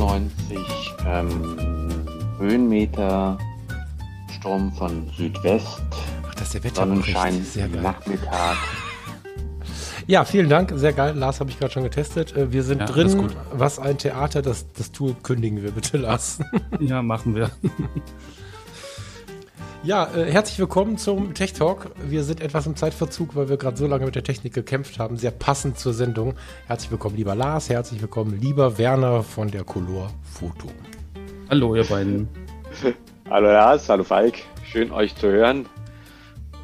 Ähm, Höhenmeter, Sturm von Südwest, Ach, das ist der Wetter Sonnenschein, Sehr geil. Nachmittag. Ja, vielen Dank. Sehr geil. Lars habe ich gerade schon getestet. Äh, Wir sind Ja, alles drin. gut. Was ein Theater. Das, das Tour kündigen wir bitte, Lars. Ja, machen wir. Ja, äh, herzlich willkommen zum Tech Talk. Wir sind etwas im Zeitverzug, weil wir gerade so lange mit der Technik gekämpft haben. Sehr passend zur Sendung. Herzlich willkommen, lieber Lars. Herzlich willkommen, lieber Werner von der Color Foto. Hallo, ihr beiden. Hallo Lars, hallo Falk, schön euch zu hören.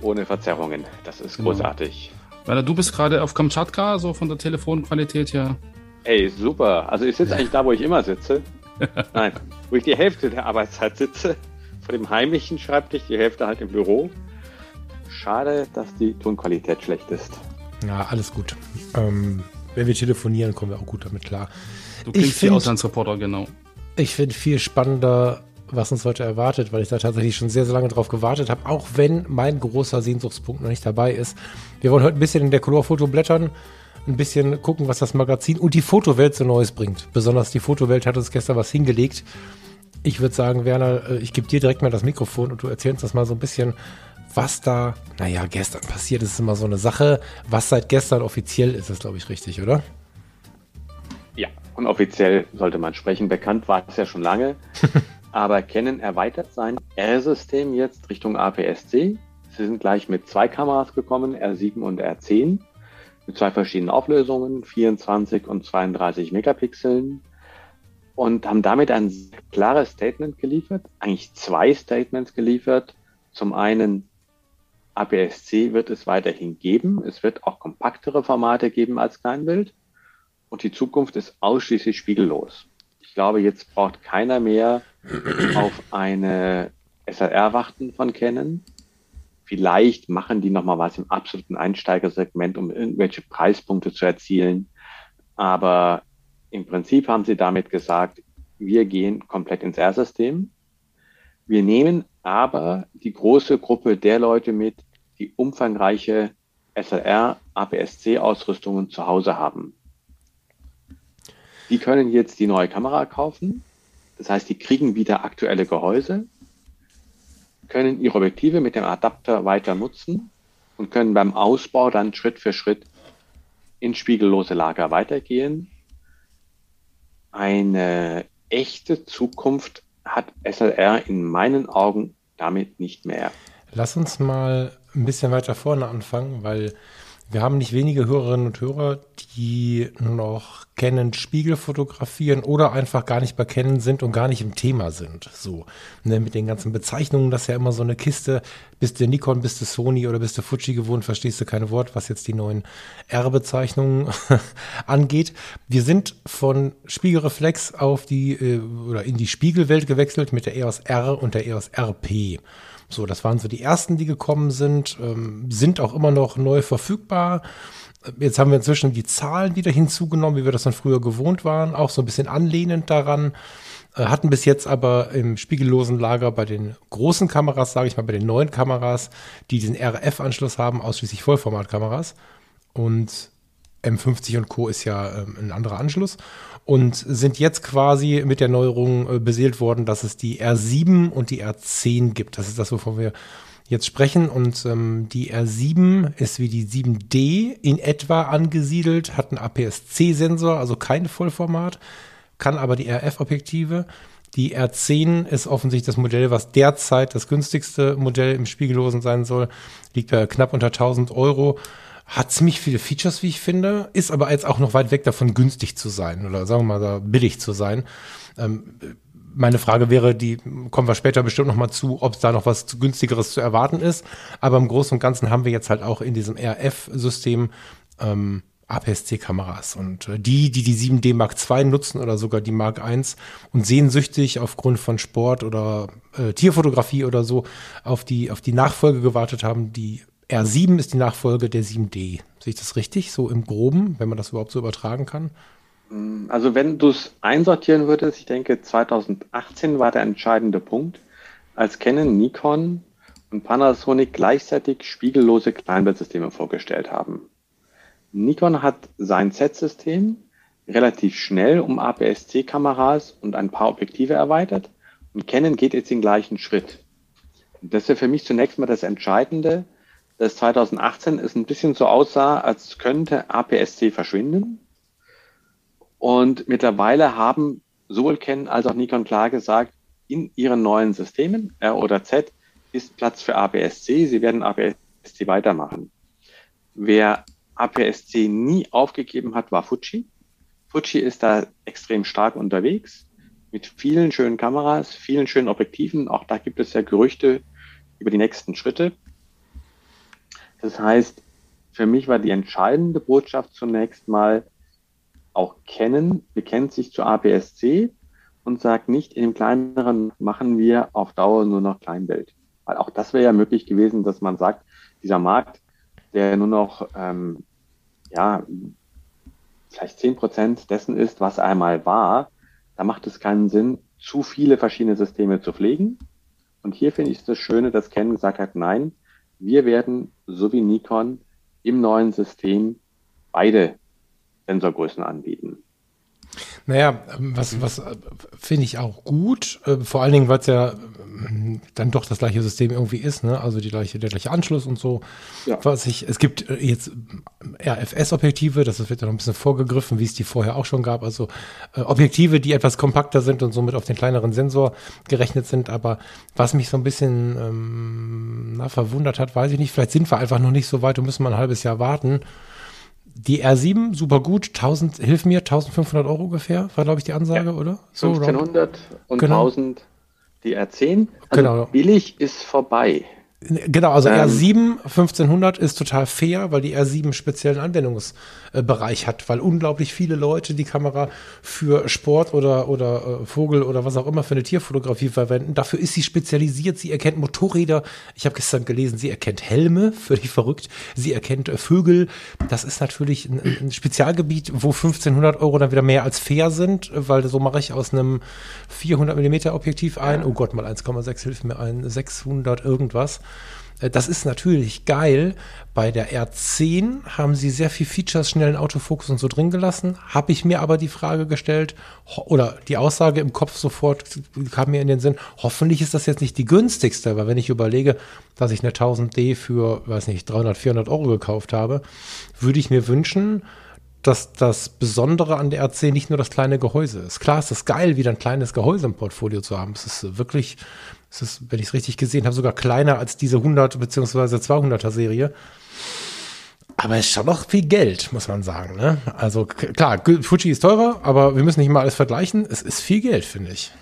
Ohne Verzerrungen, das ist Genau. großartig. Werner, du bist gerade auf Kamtschatka, so von der Telefonqualität her. Ey, super. Also ich sitze eigentlich da, wo ich immer sitze. Nein, wo ich die Hälfte der Arbeitszeit sitze. Vor dem heimlichen Schreibtisch, die Hälfte halt im Büro. Schade, dass die Tonqualität schlecht ist. Ja, alles gut. Ähm, wenn wir telefonieren, kommen wir auch gut damit klar. Du klingst wie find- Auslandsreporter, genau. Ich finde viel spannender, was uns heute erwartet, weil ich da tatsächlich schon sehr, sehr lange drauf gewartet habe, auch wenn mein großer Sehnsuchtspunkt noch nicht dabei ist. Wir wollen heute ein bisschen in der Colorfoto blättern, ein bisschen gucken, was das Magazin und die Fotowelt so Neues bringt. Besonders die Fotowelt hat uns gestern was hingelegt. Ich würde sagen, Werner, äh, ich gebe dir direkt mal das Mikrofon und du erzählst uns das mal so ein bisschen, was da, naja, gestern passiert ist, ist immer so eine Sache. Was seit gestern offiziell ist, ist glaube ich richtig, oder? Ja, und offiziell sollte man sprechen. Bekannt war es ja schon lange. Aber Canon erweitert sein R-System jetzt Richtung APS-C. Sie sind gleich mit zwei Kameras gekommen, R7 und R10, mit zwei verschiedenen Auflösungen, 24 und 32 Megapixeln. Und haben damit ein klares Statement geliefert, eigentlich zwei Statements geliefert. Zum einen, APS-C wird es weiterhin geben. Es wird auch kompaktere Formate geben als Kleinbild. Und die Zukunft ist ausschließlich spiegellos. Ich glaube, jetzt braucht keiner mehr auf eine SLR warten von Canon. Vielleicht machen die nochmal was im absoluten Einsteigersegment, um irgendwelche Preispunkte zu erzielen. Aber im Prinzip haben sie damit gesagt, wir gehen komplett ins R-System. Wir nehmen aber die große Gruppe der Leute mit, die umfangreiche SLR, APS-C-Ausrüstungen zu Hause haben. Die können jetzt die neue Kamera kaufen. Das heißt, die kriegen wieder aktuelle Gehäuse, können ihre Objektive mit dem Adapter weiter nutzen und können beim Ausbau dann Schritt für Schritt in spiegellose Lager weitergehen. Eine echte Zukunft hat SLR in meinen Augen damit nicht mehr. Lass uns mal ein bisschen weiter vorne anfangen, weil wir haben nicht wenige Hörerinnen und Hörer, die noch Canon Spiegel fotografieren oder einfach gar nicht bei Canon sind und gar nicht im Thema sind. So, ne, mit den ganzen Bezeichnungen, das ist ja immer so eine Kiste. Bist du Nikon, bist du Sony oder bist du Fuji gewohnt, verstehst du kein Wort, was jetzt die neuen R-Bezeichnungen angeht. Wir sind von Spiegelreflex auf die äh, oder in die Spiegelwelt gewechselt mit der EOS R und der EOS RP. So, das waren so die ersten, die gekommen sind, ähm, sind auch immer noch neu verfügbar. Jetzt haben wir inzwischen die Zahlen wieder hinzugenommen, wie wir das dann früher gewohnt waren, auch so ein bisschen anlehnend daran. Äh, hatten bis jetzt aber im spiegellosen Lager bei den großen Kameras, sage ich mal, bei den neuen Kameras, die diesen RF-Anschluss haben, ausschließlich Vollformatkameras. Und M50 und Co. ist ja ähm, ein anderer Anschluss und sind jetzt quasi mit der Neuerung äh, beseelt worden, dass es die R7 und die R10 gibt. Das ist das, wovon wir jetzt sprechen. Und ähm, die R7 ist wie die 7D in etwa angesiedelt, hat einen APS-C-Sensor, also kein Vollformat, kann aber die RF-Objektive. Die R10 ist offensichtlich das Modell, was derzeit das günstigste Modell im Spiegellosen sein soll. Liegt bei knapp unter 1000 Euro hat ziemlich viele Features, wie ich finde, ist aber jetzt auch noch weit weg davon, günstig zu sein oder sagen wir mal billig zu sein. Ähm, meine Frage wäre, die kommen wir später bestimmt noch mal zu, ob es da noch was günstigeres zu erwarten ist. Aber im Großen und Ganzen haben wir jetzt halt auch in diesem RF-System ähm, APS-C-Kameras. Und äh, die, die die 7D Mark II nutzen oder sogar die Mark I und sehnsüchtig aufgrund von Sport oder äh, Tierfotografie oder so auf die, auf die Nachfolge gewartet haben, die R7 ist die Nachfolge der 7D. Sehe ich das richtig? So im Groben, wenn man das überhaupt so übertragen kann? Also wenn du es einsortieren würdest, ich denke 2018 war der entscheidende Punkt, als Canon, Nikon und Panasonic gleichzeitig spiegellose Kleinbildsysteme vorgestellt haben. Nikon hat sein Z-System relativ schnell um APS-C-Kameras und ein paar Objektive erweitert und Canon geht jetzt den gleichen Schritt. Das ist für mich zunächst mal das Entscheidende, dass 2018 es ein bisschen so aussah, als könnte APS-C verschwinden. Und mittlerweile haben sowohl Canon als auch Nikon klar gesagt, in ihren neuen Systemen, R oder Z, ist Platz für APS-C. Sie werden APS-C weitermachen. Wer APS-C nie aufgegeben hat, war Fuji. Fuji ist da extrem stark unterwegs mit vielen schönen Kameras, vielen schönen Objektiven. Auch da gibt es ja Gerüchte über die nächsten Schritte. Das heißt, für mich war die entscheidende Botschaft zunächst mal, auch kennen, bekennt sich zu APS-C und sagt nicht, dem kleineren machen wir auf Dauer nur noch Kleinbild. Weil auch das wäre ja möglich gewesen, dass man sagt, dieser Markt, der nur noch, ähm, ja, vielleicht zehn Prozent dessen ist, was einmal war, da macht es keinen Sinn, zu viele verschiedene Systeme zu pflegen. Und hier finde ich das Schöne, dass Ken gesagt hat, nein, wir werden, so wie Nikon, im neuen System beide Sensorgrößen anbieten. Naja, was, was äh, finde ich auch gut, äh, vor allen Dingen, weil es ja äh, dann doch das gleiche System irgendwie ist, ne? also die gleiche, der gleiche Anschluss und so. Ja. Was ich, es gibt jetzt RFS-Objektive, das wird ja noch ein bisschen vorgegriffen, wie es die vorher auch schon gab, also äh, Objektive, die etwas kompakter sind und somit auf den kleineren Sensor gerechnet sind, aber was mich so ein bisschen ähm, na, verwundert hat, weiß ich nicht, vielleicht sind wir einfach noch nicht so weit und müssen mal ein halbes Jahr warten die R7, super gut, 1000, hilf mir, 1500 Euro ungefähr, war glaube ich die Ansage, ja. oder? So 1500 und genau. 1000 die R10. Also genau. billig ist vorbei. Genau, also ähm, R7 1500 ist total fair, weil die R7 einen speziellen Anwendungsbereich hat, weil unglaublich viele Leute die Kamera für Sport oder, oder äh, Vogel oder was auch immer für eine Tierfotografie verwenden. Dafür ist sie spezialisiert. Sie erkennt Motorräder. Ich habe gestern gelesen, sie erkennt Helme, völlig verrückt. Sie erkennt äh, Vögel. Das ist natürlich ein, ein, Spezialgebiet, wo 1500 Euro dann wieder mehr als fair sind, weil so mache ich aus einem 400 Millimeter Objektiv ein. Oh Gott, mal 1,6 hilft mir ein 600 irgendwas. Äh, das ist natürlich geil. Bei der R10 haben sie sehr viel Features, schnellen Autofokus und so drin gelassen. Habe ich mir aber die Frage gestellt, oder die Aussage im Kopf sofort kam mir in den Sinn, hoffentlich ist das jetzt nicht die günstigste, weil wenn ich überlege, dass ich eine 1000D für, weiß nicht, 300, 400 Euro gekauft habe, würde ich mir wünschen, dass das Besondere an der RC nicht nur das kleine Gehäuse ist. Klar ist es geil, wieder ein kleines Gehäuse im Portfolio zu haben. Es ist wirklich es ist, wenn ich es richtig gesehen habe, sogar kleiner als diese 100 bzw. 200er Serie. Aber es ist schon noch viel Geld, muss man sagen. Ne? Also klar, Fuji ist teurer, aber wir müssen nicht mal alles vergleichen. Es ist viel Geld, finde ich.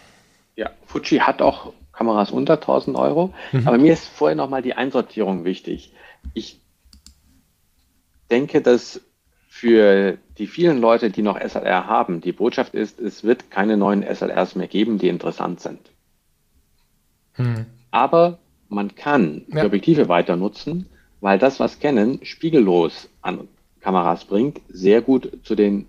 Ja, Fuji hat auch Kameras unter 1000 Euro. Mhm. Aber mir ist vorher noch mal die Einsortierung wichtig. Ich denke, dass für die vielen Leute, die noch SLR haben, die Botschaft ist, es wird keine neuen SLRs mehr geben, die interessant sind. Hm. Aber man kann ja. die Objektive weiter nutzen, weil das, was Canon spiegellos an Kameras bringt, sehr gut zu den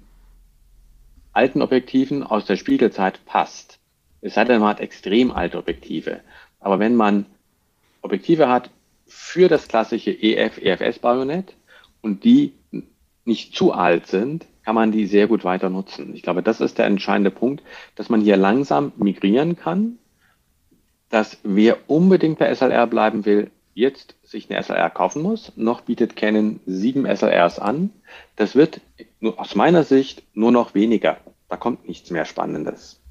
alten Objektiven aus der Spiegelzeit passt. Es sei denn, man hat extrem alte Objektive. Aber wenn man Objektive hat für das klassische EF, EFS-Bajonett und die nicht zu alt sind, kann man die sehr gut weiter nutzen. Ich glaube, das ist der entscheidende Punkt, dass man hier langsam migrieren kann dass wer unbedingt bei SLR bleiben will, jetzt sich eine SLR kaufen muss. Noch bietet Canon sieben SLRs an. Das wird aus meiner Sicht nur noch weniger. Da kommt nichts mehr Spannendes.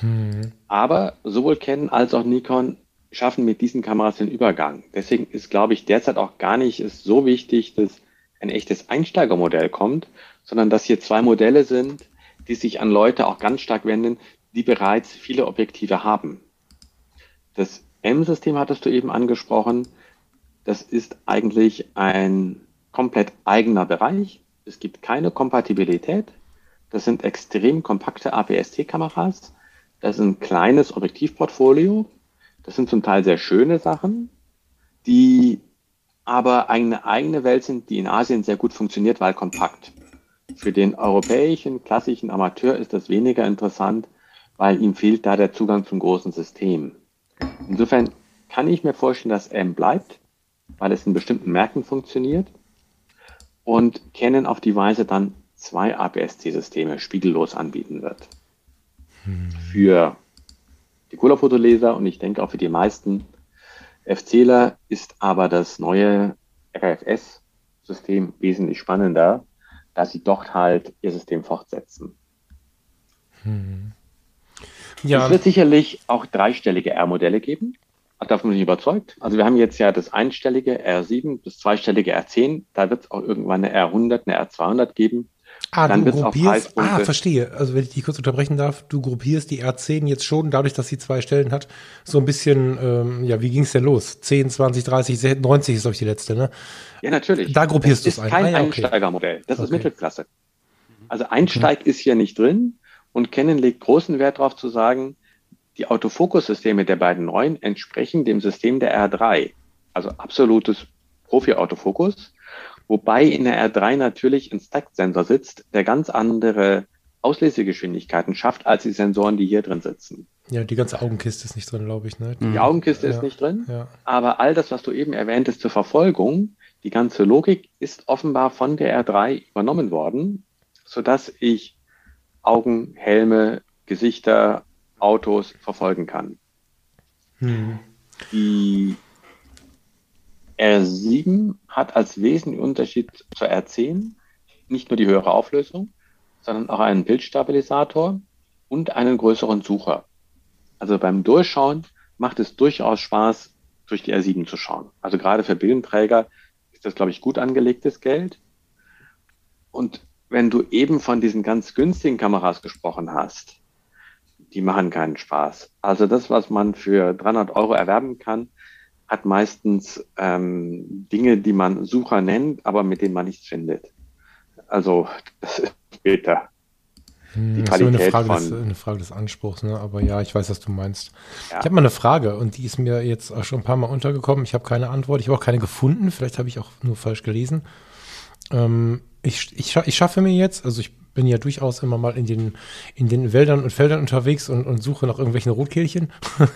Hm. Aber sowohl Canon als auch Nikon schaffen mit diesen Kameras den Übergang. Deswegen ist, glaube ich, derzeit auch gar nicht ist so wichtig, dass ein echtes Einsteigermodell kommt, sondern dass hier zwei Modelle sind, die sich an Leute auch ganz stark wenden, die bereits viele Objektive haben. Das M-System hattest du eben angesprochen. Das ist eigentlich ein komplett eigener Bereich. Es gibt keine Kompatibilität. Das sind extrem kompakte APS-C-Kameras. Das ist ein kleines Objektivportfolio. Das sind zum Teil sehr schöne Sachen, die aber eine eigene Welt sind, die in Asien sehr gut funktioniert, weil kompakt. Für den europäischen klassischen Amateur ist das weniger interessant, weil ihm fehlt da der Zugang zum großen System. Insofern kann ich mir vorstellen, dass M bleibt, weil es in bestimmten Märkten funktioniert und Canon auf die Weise dann zwei APS-C-Systeme spiegellos anbieten wird. Hm. Für die Colorfotoleser und ich denke auch für die meisten FCler ist aber das neue RFS-System wesentlich spannender, da sie dort halt ihr System fortsetzen. Hm. Ja. Es wird sicherlich auch dreistellige R-Modelle geben. Davon bin ich überzeugt. Also wir haben jetzt ja das einstellige R7, das zweistellige R10. Da wird es auch irgendwann eine R100, eine R200 geben. Ah, dann du gruppierst, ah, verstehe. Also wenn ich dich kurz unterbrechen darf, du gruppierst die R10 jetzt schon, dadurch, dass sie zwei Stellen hat, so ein bisschen, ähm, ja, wie ging es denn los? 10, 20, 30, 90 ist, glaube ich, die letzte, ne? Ja, natürlich. Da gruppierst du es ein. Das ist kein ah, ja, okay. Einsteigermodell, das okay. ist Mittelklasse. Also Einsteig mhm. ist hier nicht drin und Canon legt großen Wert darauf zu sagen, die Autofokussysteme der beiden neuen entsprechen dem System der R3, also absolutes Profi-Autofokus, wobei in der R3 natürlich ein Stacked-Sensor sitzt, der ganz andere Auslesegeschwindigkeiten schafft als die Sensoren, die hier drin sitzen. Ja, die ganze Augenkiste ist nicht drin, glaube ich. Ne? Die Augenkiste ja, ist nicht drin, ja. aber all das, was du eben erwähnt hast zur Verfolgung, die ganze Logik ist offenbar von der R3 übernommen worden, sodass ich Augen, Helme, Gesichter, Autos verfolgen kann. Hm. Die R7 hat als wesentlichen Unterschied zur R10 nicht nur die höhere Auflösung, sondern auch einen Bildstabilisator und einen größeren Sucher. Also beim Durchschauen macht es durchaus Spaß, durch die R7 zu schauen. Also gerade für Bildenträger ist das, glaube ich, gut angelegtes Geld. Und wenn du eben von diesen ganz günstigen Kameras gesprochen hast, die machen keinen Spaß. Also das, was man für 300 Euro erwerben kann, hat meistens ähm, Dinge, die man Sucher nennt, aber mit denen man nichts findet. Also das ist später. Hm, die das ist eine Frage, von, des, eine Frage des Anspruchs, ne? aber ja, ich weiß, was du meinst. Ja. Ich habe mal eine Frage und die ist mir jetzt auch schon ein paar Mal untergekommen. Ich habe keine Antwort, ich habe auch keine gefunden. Vielleicht habe ich auch nur falsch gelesen. Ähm, ich, ich, ich schaffe mir jetzt, also ich bin ja durchaus immer mal in den, in den Wäldern und Feldern unterwegs und, und suche nach irgendwelchen Rotkehlchen.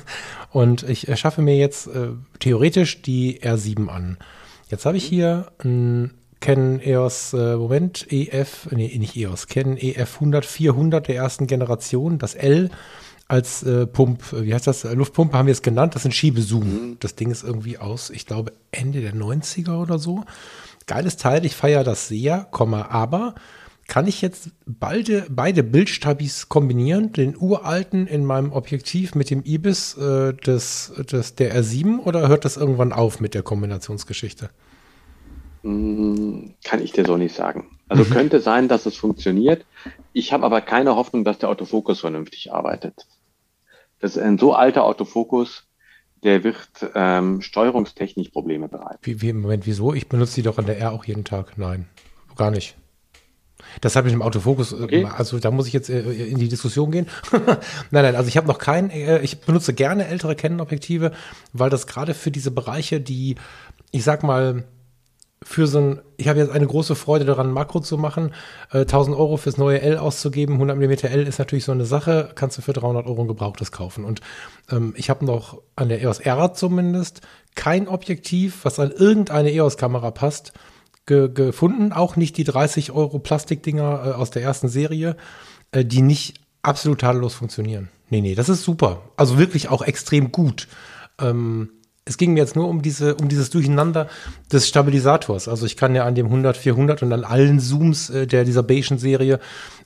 und ich erschaffe mir jetzt äh, theoretisch die R7 an. Jetzt habe ich hier ein Canon EOS, äh, Moment, EF, nee, nicht EOS, Canon EF 100 400 der ersten Generation, das L als äh, Pump, wie heißt das, Luftpumpe haben wir es genannt, das ist ein Schiebezoom. Mhm. Das Ding ist irgendwie aus, ich glaube, Ende der 90er oder so. Geiles Teil, ich feiere das sehr, aber kann ich jetzt beide, beide Bildstabis kombinieren, den uralten in meinem Objektiv mit dem IBIS äh, des, des, der R7 oder hört das irgendwann auf mit der Kombinationsgeschichte? Hm, kann ich dir so nicht sagen. Also mhm. könnte sein, dass es funktioniert. Ich habe aber keine Hoffnung, dass der Autofokus vernünftig arbeitet. Das ist ein so alter Autofokus, der wird ähm, steuerungstechnisch Probleme bereiten. Wie, wie, Moment, wieso? Ich benutze die doch an der R auch jeden Tag. Nein, gar nicht. Das hat mit dem Autofokus, äh, okay. also da muss ich jetzt äh, in die Diskussion gehen. nein, nein, also ich habe noch kein, äh, ich benutze gerne ältere Canon-Objektive, weil das gerade für diese Bereiche, die, ich sag mal, für so ein, ich habe jetzt eine große Freude daran, Makro zu machen. Äh, 1000 Euro fürs neue L auszugeben, 100 mm L ist natürlich so eine Sache, kannst du für 300 Euro ein gebrauchtes kaufen. Und ähm, ich habe noch an der EOS R zumindest kein Objektiv, was an irgendeine EOS-Kamera passt, ge gefunden, auch nicht die 30 Euro Plastikdinger äh, aus der ersten Serie, äh, die nicht absolut tadellos funktionieren. Nee, nee, das ist super. Also wirklich auch extrem gut. Ähm, es ging mir jetzt nur um diese, um dieses Durcheinander des Stabilisators. Also ich kann ja an dem 100, 400 und an allen Zooms äh, der dieser Bayesian-Serie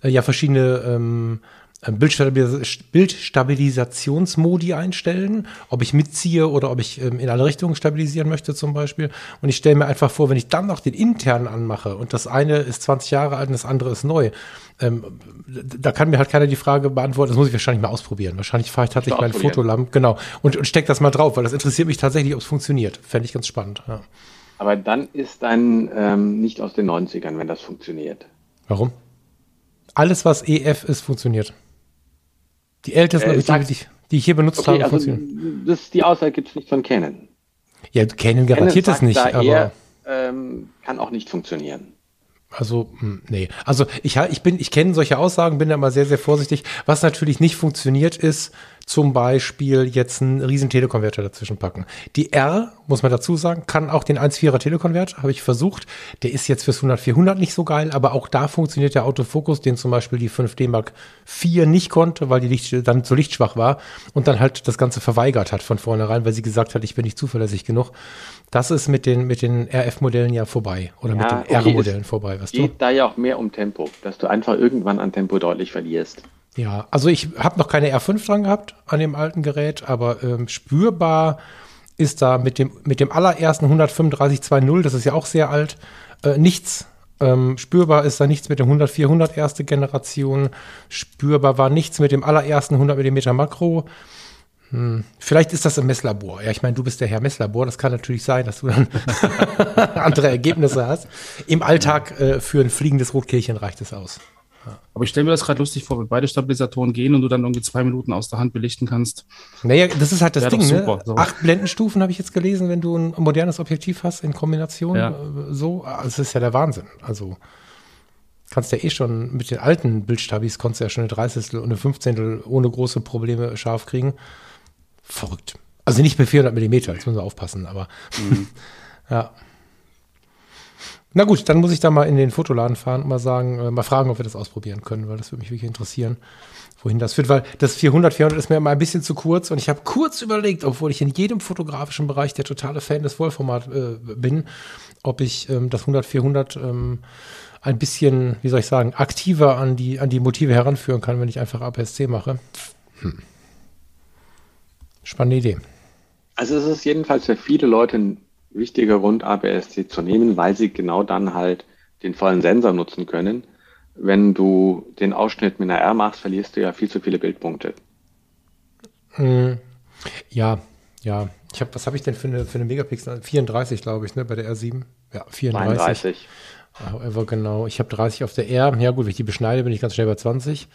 äh, ja verschiedene ähm, äh, Bildstabilisationsmodi einstellen, ob ich mitziehe oder ob ich ähm, in alle Richtungen stabilisieren möchte zum Beispiel. Und ich stelle mir einfach vor, wenn ich dann noch den internen anmache und das eine ist 20 Jahre alt und das andere ist neu, ähm, da kann mir halt keiner die Frage beantworten, das muss ich wahrscheinlich mal ausprobieren. Wahrscheinlich fahre ich tatsächlich mein Fotolamp, genau, und, und steck das mal drauf, weil das interessiert mich tatsächlich, ob es funktioniert. Fände ich ganz spannend, ja. Aber dann ist dann ähm, nicht aus den 90ern, wenn das funktioniert. Warum? Alles, was EF ist, funktioniert. Die ältesten, Äh, die, sag- die, die ich hier benutzt Okay, habe, also funktionieren. das, die Aussage gibt es nicht von Canon. Ja, Canon garantiert Canon es nicht, aber. eher, ähm, kann auch nicht funktionieren. Also, hm, nee. Also ich, ich bin, ich kenne solche Aussagen, bin da mal sehr, sehr vorsichtig. Was natürlich nicht funktioniert, ist zum Beispiel jetzt einen riesen Telekonverter dazwischen packen. Die R, muss man dazu sagen, kann auch den 1.4er Telekonverter, habe ich versucht. Der ist jetzt fürs 100-400 nicht so geil, aber auch da funktioniert der Autofokus, den zum Beispiel die 5D Mark IV nicht konnte, weil die Licht, dann zu lichtschwach war und dann halt das Ganze verweigert hat von vornherein, weil sie gesagt hat, ich bin nicht zuverlässig genug. Das ist mit den, mit den RF-Modellen ja vorbei oder mit Ja, den okay, R-Modellen vorbei, weißt du? Geht da ja auch mehr um Tempo, dass du einfach irgendwann an Tempo deutlich verlierst. Ja, also ich habe noch keine R5 dran gehabt an dem alten Gerät, aber ähm, spürbar ist da mit dem, mit dem allerersten 135.2.0, das ist ja auch sehr alt, äh, nichts. Ähm, spürbar ist da nichts mit dem 100-400 erste Generation. Spürbar war nichts mit dem allerersten 100 mm Makro. Hm, vielleicht ist das im Messlabor. Ja, ich meine, du bist der Herr Messlabor. Das kann natürlich sein, dass du dann andere Ergebnisse hast. Im Alltag äh, für ein fliegendes Rotkehlchen reicht es aus. Aber ich stelle mir das gerade lustig vor, wenn beide Stabilisatoren gehen und du dann irgendwie zwei Minuten aus der Hand belichten kannst. Naja, das ist halt das Ding, ne? super, so. Acht Blendenstufen habe ich jetzt gelesen, wenn du ein modernes Objektiv hast in Kombination. Ja. äh, So, also das ist ja der Wahnsinn. Also kannst ja eh schon mit den alten Bildstabis konntest du ja schon eine Dreißigstel und eine Fünfzehntel ohne große Probleme scharf kriegen. Verrückt. Also nicht bei 400 Millimeter, jetzt müssen wir aufpassen, aber ja. Na gut, dann muss ich da mal in den Fotoladen fahren und mal sagen, äh, mal fragen, ob wir das ausprobieren können, weil das würde mich wirklich interessieren, wohin das führt, weil das 400, 400 ist mir immer ein bisschen zu kurz und ich habe kurz überlegt, obwohl ich in jedem fotografischen Bereich der totale Fan des Vollformat äh, bin, ob ich ähm, das 100, 400 ähm, ein bisschen, wie soll ich sagen, aktiver an die, an die Motive heranführen kann, wenn ich einfach APS-C mache. Hm. Spannende Idee. Also es ist jedenfalls für viele Leute ein wichtiger Grund, APS-C zu nehmen, weil sie genau dann halt den vollen Sensor nutzen können. Wenn du den Ausschnitt mit einer R machst, verlierst du ja viel zu viele Bildpunkte. Mm, Ja, ja. Ich habe, was habe ich denn für eine, für eine Megapixel? 34, glaube ich, ne, bei der R7. Ja, 34. 32. However, genau. Ich habe 30 auf der R. Ja, gut, wenn ich die beschneide, bin ich ganz schnell bei 20.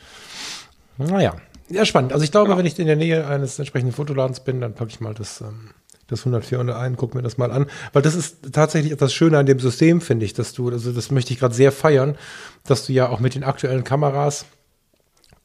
Naja, ja, spannend. Also ich glaube, wenn ich in der Nähe eines entsprechenden Fotoladens bin, dann packe ich mal das, ähm, das 100 400 ein, gucke mir das mal an. Weil das ist tatsächlich etwas Schöne an dem System, finde ich, dass du, also das möchte ich gerade sehr feiern, dass du ja auch mit den aktuellen Kameras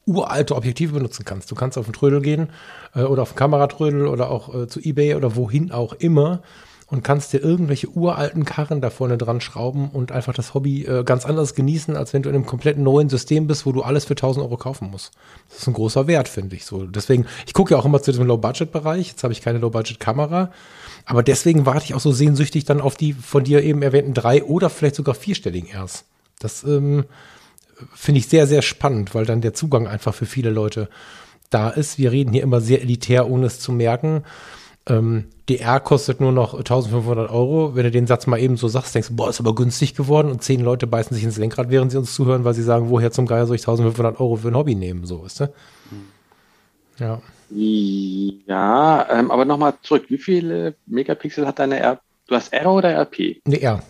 uralte Objektive benutzen kannst. Du kannst auf den Trödel gehen äh, oder auf den Kameratrödel oder auch äh, zu Ebay oder wohin auch immer und kannst dir irgendwelche uralten Karren da vorne dran schrauben und einfach das Hobby äh, ganz anders genießen, als wenn du in einem komplett neuen System bist, wo du alles für 1000 Euro kaufen musst. Das ist ein großer Wert, finde ich so. Deswegen, ich gucke ja auch immer zu diesem Low-Budget-Bereich. Jetzt habe ich keine Low-Budget-Kamera. Aber deswegen warte ich auch so sehnsüchtig dann auf die von dir eben erwähnten drei oder vielleicht sogar vierstelligen Rs. Das ähm, finde ich sehr, sehr spannend, weil dann der Zugang einfach für viele Leute da ist. Wir reden hier immer sehr elitär, ohne es zu merken. Ähm, DR kostet nur noch 1500 Euro. Wenn du den Satz mal eben so sagst, denkst du, boah, ist aber günstig geworden und zehn Leute beißen sich ins Lenkrad, während sie uns zuhören, weil sie sagen, woher zum Geier soll ich 1500 Euro für ein Hobby nehmen, so, weißt du? Ja. Ja, ähm, aber nochmal zurück. Wie viele Megapixel hat deine R? Du hast R oder RP? Nee, R.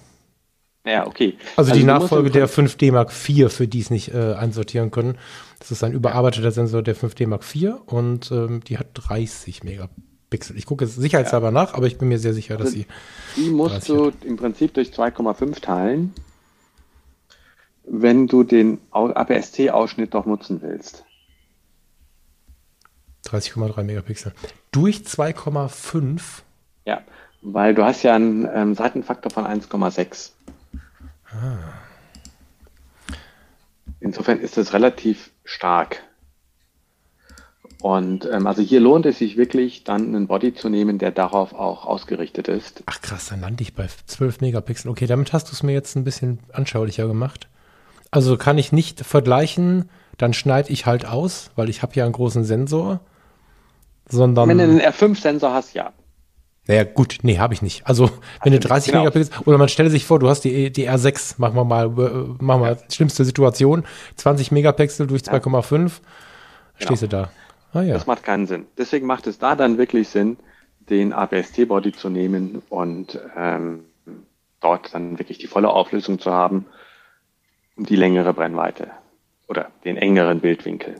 Ja, okay. Also, die du musst Nachfolge der Prinzip- 5D Mark IV, für die es nicht äh, einsortieren können. Das ist ein überarbeiteter Sensor der 5D Mark IV und ähm, die hat 30 Megapixel. Ich gucke jetzt sicherheitshalber nach, aber ich bin mir sehr sicher, dass Also, sie. Die musst 30 du im Prinzip durch 2,5 teilen, wenn du den APS-C-Ausschnitt doch nutzen willst. 30,3 Megapixel. Durch 2,5. Ja, weil du hast ja einen ähm, Seitenfaktor von 1,6. Insofern ist es relativ stark. Und ähm, also hier lohnt es sich wirklich, dann einen Body zu nehmen, der darauf auch ausgerichtet ist. Ach krass, dann lande ich bei 12 Megapixel. Okay, damit hast du es mir jetzt ein bisschen anschaulicher gemacht. Also kann ich nicht vergleichen, dann schneide ich halt aus, weil ich habe ja einen großen Sensor. Sondern. Wenn du einen R5-Sensor hast, ja. Naja, gut, nee, habe ich nicht. Also, wenn du 30 Genau. Megapixel, oder man stelle sich vor, du hast die, die R6, machen wir mal, äh, machen wir schlimmste Situation, 20 Megapixel durch 2,5, stehst du da. Ah ja. Das macht keinen Sinn. Deswegen macht es da dann wirklich Sinn, den APS-C-Body zu nehmen und ähm, dort dann wirklich die volle Auflösung zu haben und die längere Brennweite oder den engeren Bildwinkel.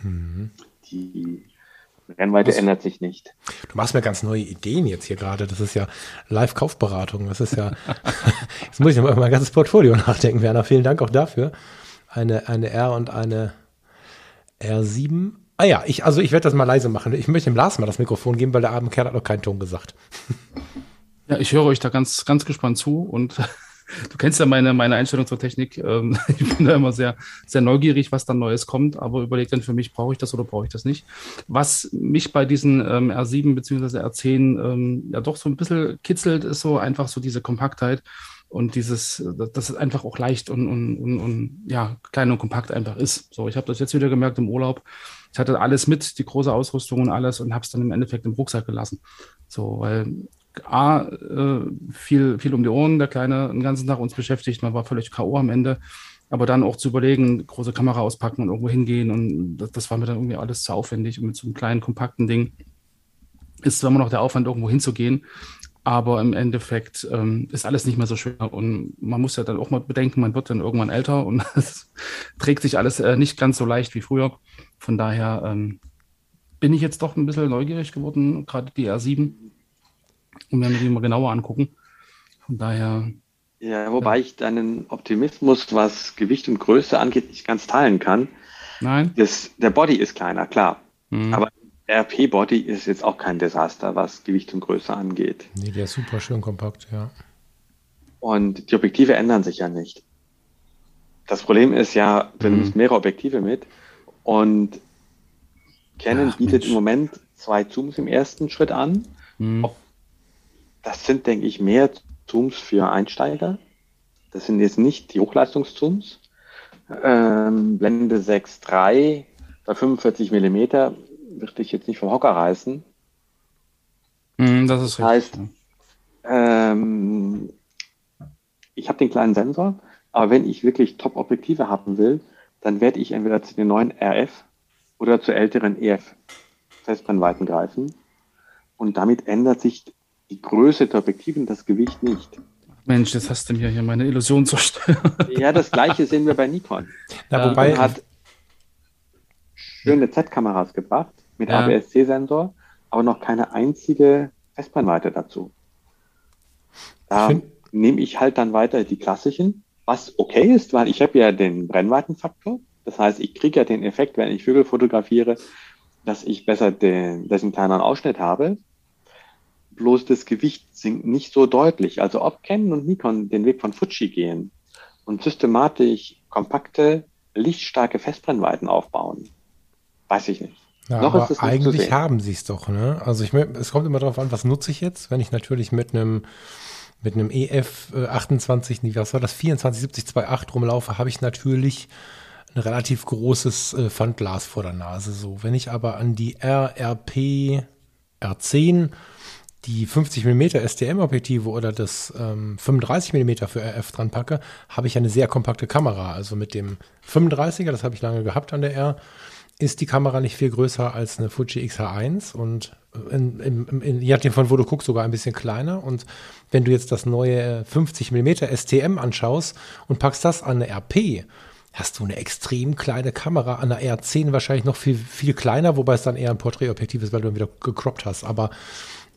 Mhm. Die Brennweite Was? ändert sich nicht. Du machst mir ganz neue Ideen jetzt hier gerade. Das ist ja Live-Kaufberatung. Das ist ja, jetzt muss ich mal mein ganzes Portfolio nachdenken, Werner. Vielen Dank auch dafür. Eine, eine R und eine R7. Ah ja, ich, also ich werde das mal leise machen. Ich möchte dem Lars mal das Mikrofon geben, weil der arme Kerl hat noch keinen Ton gesagt. Ja, ich höre euch da ganz, ganz gespannt zu und du kennst ja meine, meine Einstellung zur Technik. Ähm, ich bin da immer sehr, sehr neugierig, was dann Neues kommt, aber überlege dann für mich, brauche ich das oder brauche ich das nicht. Was mich bei diesen ähm, R7 bzw. R10 ähm, ja doch so ein bisschen kitzelt, ist so einfach so diese Kompaktheit und dieses, dass es einfach auch leicht und, und, und, und ja, klein und kompakt einfach ist. So, ich habe das jetzt wieder gemerkt im Urlaub. Ich hatte alles mit, die große Ausrüstung und alles und habe es dann im Endeffekt im Rucksack gelassen. So, weil A, äh, viel, viel um die Ohren, der Kleine den ganzen Tag uns beschäftigt, man war völlig K.O. am Ende. Aber dann auch zu überlegen, große Kamera auspacken und irgendwo hingehen und das, das war mir dann irgendwie alles zu aufwendig. Und mit so einem kleinen, kompakten Ding ist zwar immer noch der Aufwand, irgendwo hinzugehen, aber im Endeffekt ähm, ist alles nicht mehr so schwer. Und man muss ja dann auch mal bedenken, man wird dann irgendwann älter und es trägt sich alles äh, nicht ganz so leicht wie früher. Von daher ähm, bin ich jetzt doch ein bisschen neugierig geworden, gerade die R7 und werden wir die mal genauer angucken. Von daher. Ja, wobei ja. ich deinen Optimismus, was Gewicht und Größe angeht, nicht ganz teilen kann. Nein. Das, der Body ist kleiner, klar. Mhm. Aber RP-Body ist jetzt auch kein Desaster, was Gewicht und Größe angeht. Nee, der ist super schön kompakt, ja. Und die Objektive ändern sich ja nicht. Das Problem ist ja, du nimmst mhm. mehrere Objektive mit und Canon Ach, bietet Mensch. im Moment zwei Zooms im ersten Schritt an. Mhm. Das sind, denke ich, mehr Zooms für Einsteiger. Das sind jetzt nicht die Hochleistungszooms. Ähm, Blende 6.3 bei 45 Millimeter würde ich jetzt nicht vom Hocker reißen. Mm, das ist das heißt, ähm, ich habe den kleinen Sensor, aber wenn ich wirklich Top-Objektive haben will, dann werde ich entweder zu den neuen RF oder zu älteren EF Festbrennweiten greifen. Und damit ändert sich die Größe der Objektive und das Gewicht nicht. Mensch, das hast du mir hier meine Illusion zerstört. Ja, das gleiche sehen wir bei Nikon. Na, wobei hat schöne Z-Kameras gebracht mit ja. APS-C-Sensor, aber noch keine einzige Festbrennweite dazu. Da nehme ich halt dann weiter die klassischen, was okay ist, weil ich habe ja den Brennweitenfaktor. Das heißt, ich kriege ja den Effekt, wenn ich Vögel fotografiere, dass ich besser den, dessen kleineren Ausschnitt habe bloß das Gewicht sinkt nicht so deutlich. Also ob Canon und Nikon den Weg von Fuji gehen und systematisch kompakte, lichtstarke Festbrennweiten aufbauen, weiß ich nicht. Ja, Noch aber eigentlich haben sie es doch, ne? Also ich es kommt immer darauf an, was nutze ich jetzt, wenn ich natürlich mit einem mit einem EF 28, nee, was war das, 247028 rumlaufe, habe ich natürlich ein relativ großes äh, Pfandglas vor der Nase. So, wenn ich aber an die RRP R10 die 50 mm STM-Objektive oder das ähm, 35 mm für RF dran packe, habe ich eine sehr kompakte Kamera. Also mit dem 35er, das habe ich lange gehabt an der R, ist die Kamera nicht viel größer als eine Fuji X-H1 und in, in, in, je nachdem von wo du guckst, sogar ein bisschen kleiner. Und wenn du jetzt das neue 50 mm STM anschaust und packst das an eine RP, hast du eine extrem kleine Kamera an der R10 wahrscheinlich noch viel, viel kleiner, wobei es dann eher ein Porträtobjektiv ist, weil du dann wieder gecroppt hast. Aber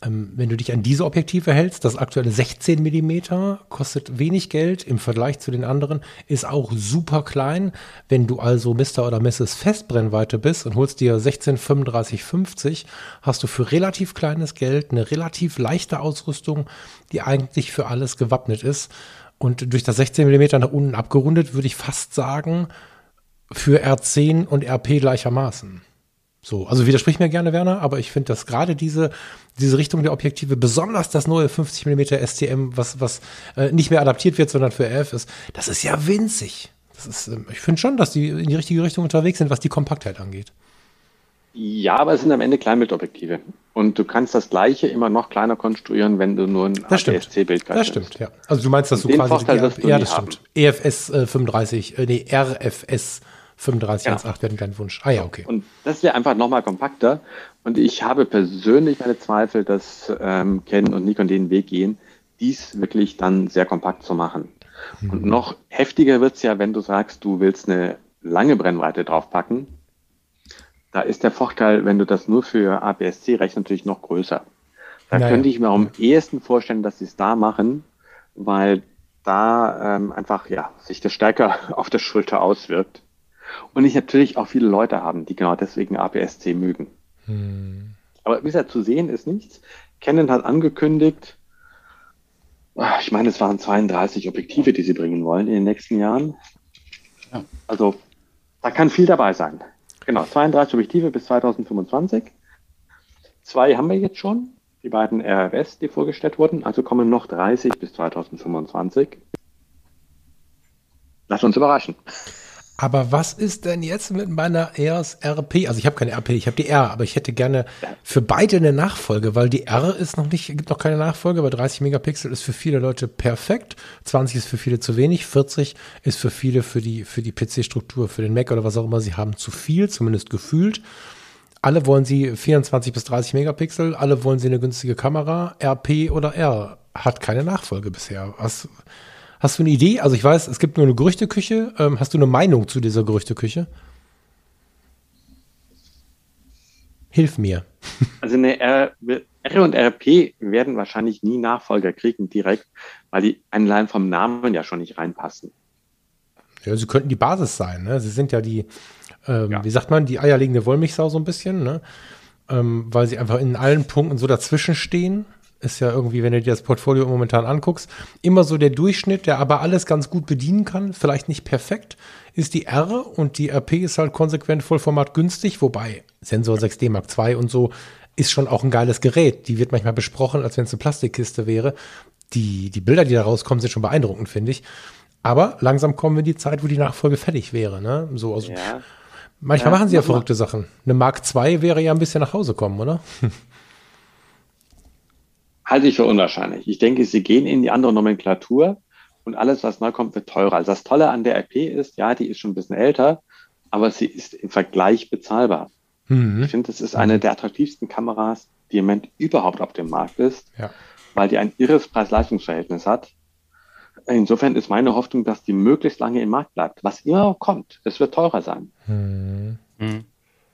wenn du dich an diese Objektive hältst, das aktuelle 16 Millimeter kostet wenig Geld im Vergleich zu den anderen, ist auch super klein. Wenn du also Mr. oder Mrs. Festbrennweite bist und holst dir 16 35 50, hast du für relativ kleines Geld eine relativ leichte Ausrüstung, die eigentlich für alles gewappnet ist. Und durch das 16 Millimeter nach unten abgerundet, würde ich fast sagen, für R10 und RP gleichermaßen. So, also widersprich mir gerne, Werner, aber ich finde, dass gerade diese, diese Richtung der Objektive, besonders das neue 50 mm STM, was, was äh, nicht mehr adaptiert wird, sondern für RF ist, das ist ja winzig. Das ist, äh, ich finde schon, dass die in die richtige Richtung unterwegs sind, was die Kompaktheit angeht. Ja, aber es sind am Ende Kleinbildobjektive. Und du kannst das gleiche immer noch kleiner konstruieren, wenn du nur ein APS-C-Bild kannst. Das stimmt, ja. Also du meinst, dass du Den quasi Vorteil wirst du ja, das stimmt. EFS äh, 35, äh, nee, RFS 3518 ja. wäre dein Wunsch. Ah ja, okay. Und das wäre einfach nochmal kompakter. Und ich habe persönlich meine Zweifel, dass ähm, Canon und Nikon den Weg gehen, dies wirklich dann sehr kompakt zu machen. Und noch heftiger wird's ja, wenn du sagst, du willst eine lange Brennweite draufpacken. Da ist der Vorteil, wenn du das nur für APS-C rechnest, natürlich noch größer. Da Naja. könnte ich mir am ehesten vorstellen, dass sie es da machen, weil da ähm, einfach ja sich das stärker auf der Schulter auswirkt. Und ich natürlich auch viele Leute haben, die genau deswegen APS-C mögen. Aber bisher zu sehen ist nichts. Canon hat angekündigt, ah, ich meine, es waren 32 Objektive, die sie bringen wollen in den nächsten Jahren. Ja. Also da kann viel dabei sein. Genau, 32 Objektive bis 2025. Zwei haben wir jetzt schon, die beiden RFS, die vorgestellt wurden. Also kommen noch 30 bis 2025. Lass uns überraschen. Aber was ist denn jetzt mit meiner EOS RP? Also ich habe keine RP, ich habe die R, aber ich hätte gerne für beide eine Nachfolge, weil die R ist noch nicht, gibt noch keine Nachfolge, aber 30 Megapixel ist für viele Leute perfekt, 20 ist für viele zu wenig, 40 ist für viele für die, für die PC-Struktur, für den Mac oder was auch immer sie haben, zu viel, zumindest gefühlt. Alle wollen sie 24 bis 30 Megapixel, alle wollen sie eine günstige Kamera, RP oder R. Hat keine Nachfolge bisher. Was, hast du eine Idee? Also ich weiß, es gibt nur eine Gerüchteküche. Ähm, hast du eine Meinung zu dieser Gerüchteküche? Hilf mir. Also eine R, R und RP werden wahrscheinlich nie Nachfolger kriegen direkt, weil die allein vom Namen ja schon nicht reinpassen. Ja, sie könnten die Basis sein. Ne? Sie sind ja die, ähm, Ja. wie sagt man, die eierlegende Wollmilchsau so ein bisschen, ne? ähm, weil sie einfach in allen Punkten so dazwischen stehen. Ist ja irgendwie, wenn du dir das Portfolio momentan anguckst, immer so der Durchschnitt, der aber alles ganz gut bedienen kann, vielleicht nicht perfekt, ist die R und die RP ist halt konsequent Vollformat günstig, wobei Sensor 6D Mark II und so ist schon auch ein geiles Gerät. Die wird manchmal besprochen, als wenn es eine Plastikkiste wäre. Die, die Bilder, die da rauskommen, sind schon beeindruckend, finde ich. Aber langsam kommen wir in die Zeit, wo die Nachfolge fertig wäre. Ne? So, also Ja. manchmal Ja, machen sie ja mal. verrückte Sachen. Eine Mark II wäre ja ein bisschen nach Hause kommen, oder? Halte ich für unwahrscheinlich. Ich denke, sie gehen in die andere Nomenklatur und alles, was neu kommt, wird teurer. Also das Tolle an der RP ist, ja, die ist schon ein bisschen älter, aber sie ist im Vergleich bezahlbar. Mhm. Ich finde, es ist eine der attraktivsten Kameras, die im Moment überhaupt auf dem Markt ist, Ja. weil die ein irres Preis-Leistungs-Verhältnis hat. Insofern ist meine Hoffnung, dass die möglichst lange im Markt bleibt. Was immer auch kommt, es wird teurer sein. Mhm. Mhm.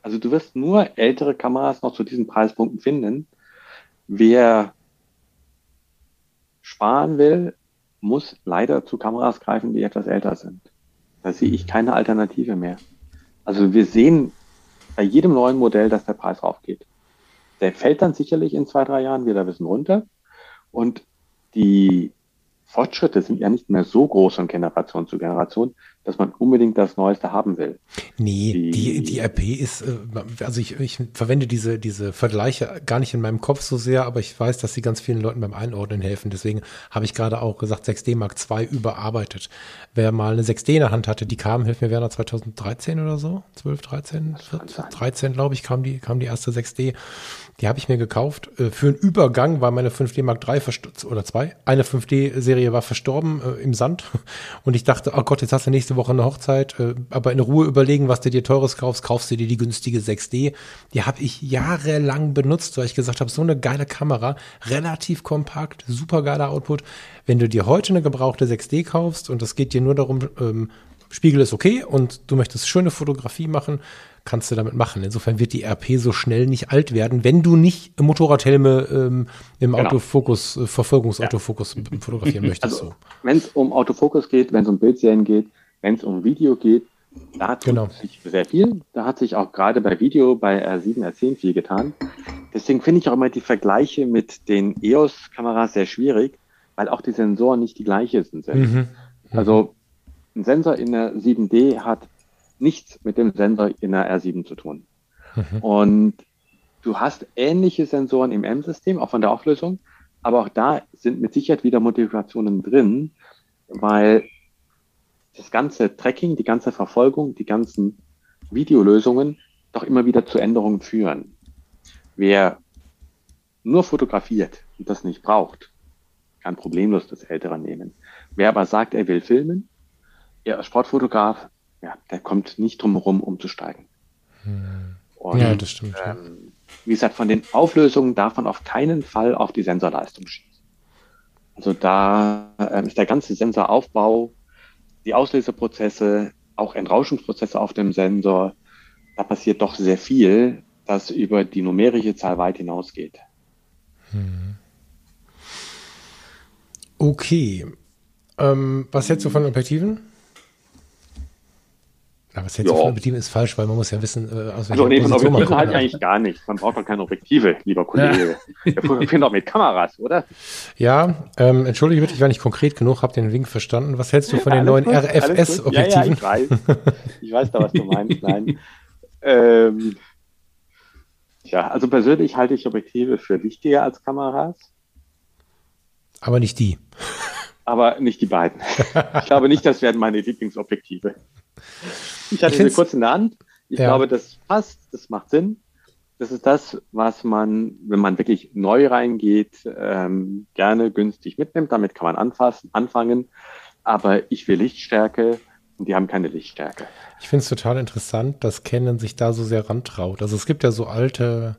Also du wirst nur ältere Kameras noch zu diesen Preispunkten finden. Wer sparen will, muss leider zu Kameras greifen, die etwas älter sind. Da sehe ich keine Alternative mehr. Also wir sehen bei jedem neuen Modell, dass der Preis raufgeht. Der fällt dann sicherlich in zwei, drei Jahren wieder ein bisschen runter. Und die Fortschritte sind ja nicht mehr so groß von Generation zu Generation, dass man unbedingt das Neueste haben will. Nee, die, Die- die RP ist, äh, also ich, ich verwende diese, diese Vergleiche gar nicht in meinem Kopf so sehr, aber ich weiß, dass sie ganz vielen Leuten beim Einordnen helfen. Deswegen habe ich gerade auch gesagt, 6D Mark II überarbeitet. Wer mal eine 6D in der Hand hatte, die kam, hilf mir, Werner, 2013 oder so? 12, 13, kann 14, sein. 13, glaube ich, kam die, kam die erste 6D. Die habe ich mir gekauft. Äh, Für einen Übergang war meine 5D Mark III verst- oder zwei. Eine 5D-Serie war verstorben äh, im Sand. Und ich dachte, oh Gott, jetzt hast du nächste Woche eine Hochzeit, äh, aber in Ruhe überlegen, was du dir teures kaufst, kaufst du dir die günstige 6D. Die habe ich jahrelang benutzt, weil ich gesagt habe, so eine geile Kamera, relativ kompakt, super geiler Output. Wenn du dir heute eine gebrauchte 6D kaufst und es geht dir nur darum, ähm, Spiegel ist okay und du möchtest schöne Fotografie machen, kannst du damit machen. Insofern wird die RP so schnell nicht alt werden, wenn du nicht Motorradhelme ähm, im Genau. Autofokus, äh, Verfolgungsautofokus fotografieren möchtest. Also, so. wenn es um Autofokus geht, wenn es um Bildserien geht, wenn es um Video geht, da tut Genau. sich sehr viel. Da hat sich auch gerade bei Video, bei R7, R10 viel getan. Deswegen finde ich auch immer die Vergleiche mit den EOS-Kameras sehr schwierig, weil auch die Sensoren nicht die gleiche sind. Mhm. Also ein Sensor in der 7D hat nichts mit dem Sensor in der R7 zu tun. Mhm. Und du hast ähnliche Sensoren im M-System, auch von der Auflösung, aber auch da sind mit Sicherheit wieder Modifikationen drin, weil das ganze Tracking, die ganze Verfolgung, die ganzen Videolösungen doch immer wieder zu Änderungen führen. Wer nur fotografiert und das nicht braucht, kann problemlos das Ältere nehmen. Wer aber sagt, er will filmen, er als Sportfotograf, ja, der kommt nicht drum herum, umzusteigen. Und, Ja, das stimmt. ähm, wie gesagt, von den Auflösungen darf man auf keinen Fall auf die Sensorleistung schießen. Also da äh, ist der ganze Sensoraufbau, die Auslöseprozesse, auch Entrauschungsprozesse auf dem Sensor, da passiert doch sehr viel, das über die numerische Zahl weit hinausgeht. Hm. Okay. Ähm, was hältst du von Objektiven? Aber Objektiven ist falsch, weil man muss ja wissen, äh, aus welcher also, nee, von Objektiven halte ich eigentlich gar nicht. Man braucht doch keine Objektive, lieber Kollege. Wir fotografieren doch mit Kameras, oder? Ja, ähm, entschuldige bitte, ich war nicht konkret genug, habe den Wink verstanden. Was hältst du von den neuen RFS-Objektiven? Ja, ja, ich weiß. Ich weiß da, was du meinst. Nein. ähm, ja, also persönlich halte ich Objektive für wichtiger als Kameras. Aber nicht die. Aber nicht die beiden. ich glaube nicht, das werden meine Lieblingsobjektive. Ich hatte sie kurz in der Hand. Ich ja. glaube, das passt, das macht Sinn. Das ist das, was man, wenn man wirklich neu reingeht, ähm, gerne günstig mitnimmt. Damit kann man anfassen, anfangen. Aber ich will Lichtstärke und die haben keine Lichtstärke. Ich finde es total interessant, dass Canon sich da so sehr rantraut. Also es gibt ja so alte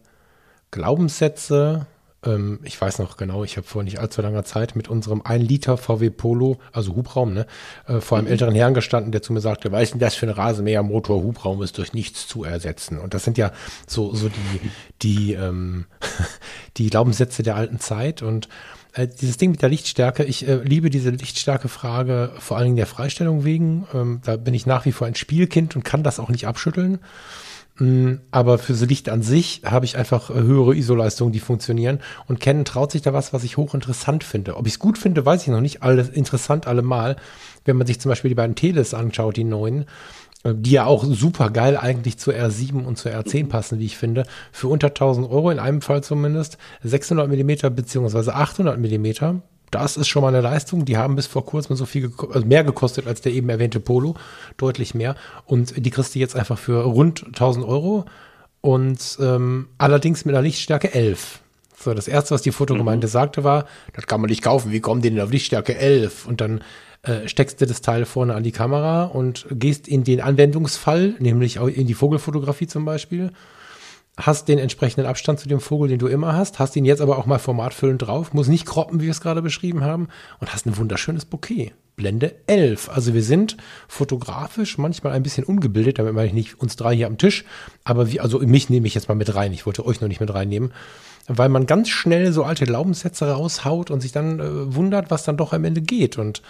Glaubenssätze, ähm, ich weiß noch genau, ich habe vor nicht allzu langer Zeit mit unserem 1 Liter VW Polo, also Hubraum, ne, äh, vor einem mhm. älteren Herrn gestanden, der zu mir sagte, weißt du, das für ein Rasenmähermotor Hubraum ist durch nichts zu ersetzen. Und das sind ja so, so die, die, ähm, die Glaubenssätze der alten Zeit und äh, dieses Ding mit der Lichtstärke, ich äh, liebe diese Lichtstärke-Frage vor allen Dingen der Freistellung wegen. Ähm, da bin ich nach wie vor ein Spielkind und kann das auch nicht abschütteln. Mm, aber für so Licht an sich habe ich einfach äh, höhere ISO-Leistungen, die funktionieren. Und Canon traut sich da was, was ich hochinteressant finde. Ob ich es gut finde, weiß ich noch nicht. Alles interessant allemal. Wenn man sich zum Beispiel die beiden Teles anschaut, die neuen, äh, die ja auch super geil eigentlich zur R7 und zur R10 passen, wie ich finde. Für unter 1000 Euro, in einem Fall zumindest, 600 Millimeter beziehungsweise 800 Millimeter das ist schon mal eine Leistung. Die haben bis vor kurzem so viel also mehr gekostet als der eben erwähnte Polo, deutlich mehr. Und die kriegst du jetzt einfach für rund 1000 Euro und ähm, allerdings mit einer Lichtstärke 11. So, das erste, was die Fotogemeinde mhm. sagte, war, das kann man nicht kaufen. Wie kommen die denn auf Lichtstärke 11? Und dann äh, steckst du das Teil vorne an die Kamera und gehst in den Anwendungsfall, nämlich in die Vogelfotografie zum Beispiel hast den entsprechenden Abstand zu dem Vogel, den du immer hast, hast ihn jetzt aber auch mal formatfüllend drauf, muss nicht kroppen, wie wir es gerade beschrieben haben, und hast ein wunderschönes Bouquet. Blende 11. Also wir sind fotografisch manchmal ein bisschen ungebildet, damit meine ich nicht uns drei hier am Tisch, aber wie, also mich nehme ich jetzt mal mit rein, ich wollte euch noch nicht mit reinnehmen, weil man ganz schnell so alte Glaubenssätze raushaut und sich dann äh, wundert, was dann doch am Ende geht und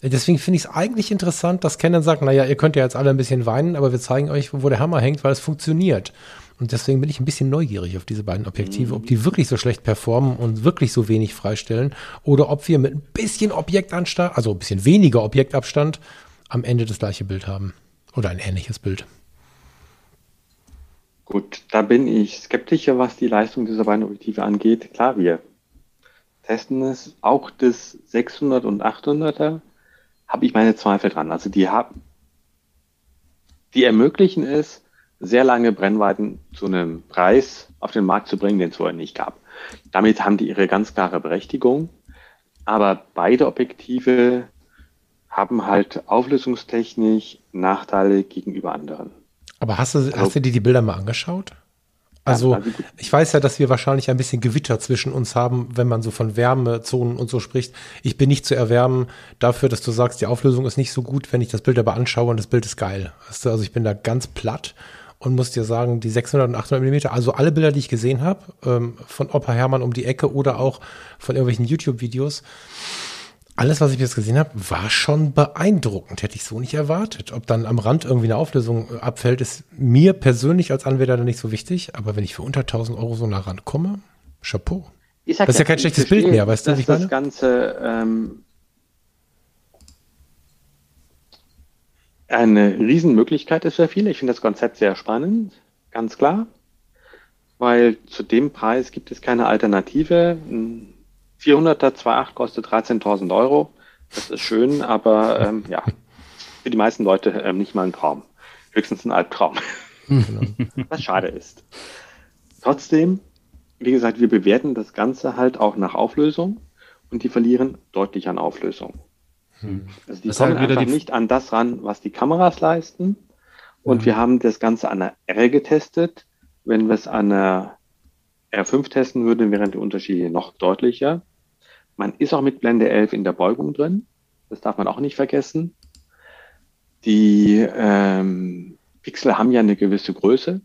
Deswegen finde ich es eigentlich interessant, dass Canon sagt, naja, ihr könnt ja jetzt alle ein bisschen weinen, aber wir zeigen euch, wo der Hammer hängt, weil es funktioniert. Und deswegen bin ich ein bisschen neugierig auf diese beiden Objektive, ob die wirklich so schlecht performen und wirklich so wenig freistellen oder ob wir mit ein bisschen Objektanstand, also ein bisschen weniger Objektabstand, am Ende das gleiche Bild haben oder ein ähnliches Bild. Gut, da bin ich skeptischer, was die Leistung dieser beiden Objektive angeht. Klar, wir testen es. Auch das 600 und 800er habe ich meine Zweifel dran. Also die haben, die ermöglichen es, sehr lange Brennweiten zu einem Preis auf den Markt zu bringen, den es vorher nicht gab. Damit haben die ihre ganz klare Berechtigung. Aber beide Objektive haben halt auflösungstechnisch Nachteile gegenüber anderen. Aber hast du, also, hast du dir die Bilder mal angeschaut? Also, also ich weiß ja, dass wir wahrscheinlich ein bisschen Gewitter zwischen uns haben, wenn man so von Wärmezonen und so spricht. Ich bin nicht zu erwärmen dafür, dass du sagst, die Auflösung ist nicht so gut, wenn ich das Bild aber anschaue und das Bild ist geil. Weißt du, also ich bin da ganz platt und muss dir sagen, die 600 und 800 Millimeter, also alle Bilder, die ich gesehen habe, ähm, von Opa Hermann um die Ecke oder auch von irgendwelchen YouTube-Videos, alles, was ich jetzt gesehen habe, war schon beeindruckend. Hätte ich so nicht erwartet. Ob dann am Rand irgendwie eine Auflösung äh, abfällt, ist mir persönlich als Anwender dann nicht so wichtig. Aber wenn ich für unter 1000 Euro so nah rankomme, Chapeau. Das ist ja kein schlechtes Bild mehr, weißt du, was ich meine? Das Ganze ähm, eine Riesenmöglichkeit ist für viele. Ich finde das Konzept sehr spannend, ganz klar, weil zu dem Preis gibt es keine Alternative. Ein 400er 2.8 kostet 13.000 Euro. Das ist schön, aber ähm, ja, für die meisten Leute ähm, nicht mal ein Traum. Höchstens ein Albtraum. Was schade ist. Trotzdem, wie gesagt, wir bewerten das Ganze halt auch nach Auflösung und die verlieren deutlich an Auflösung. Hm. Also die das kommen einfach nicht an das ran, was die Kameras leisten. Und mhm. wir haben das Ganze an der R getestet. Wenn wir es an der R5 testen würden, wären die Unterschiede noch deutlicher. Man ist auch mit Blende 11 in der Beugung drin. Das darf man auch nicht vergessen. Die ähm, Pixel haben ja eine gewisse Größe.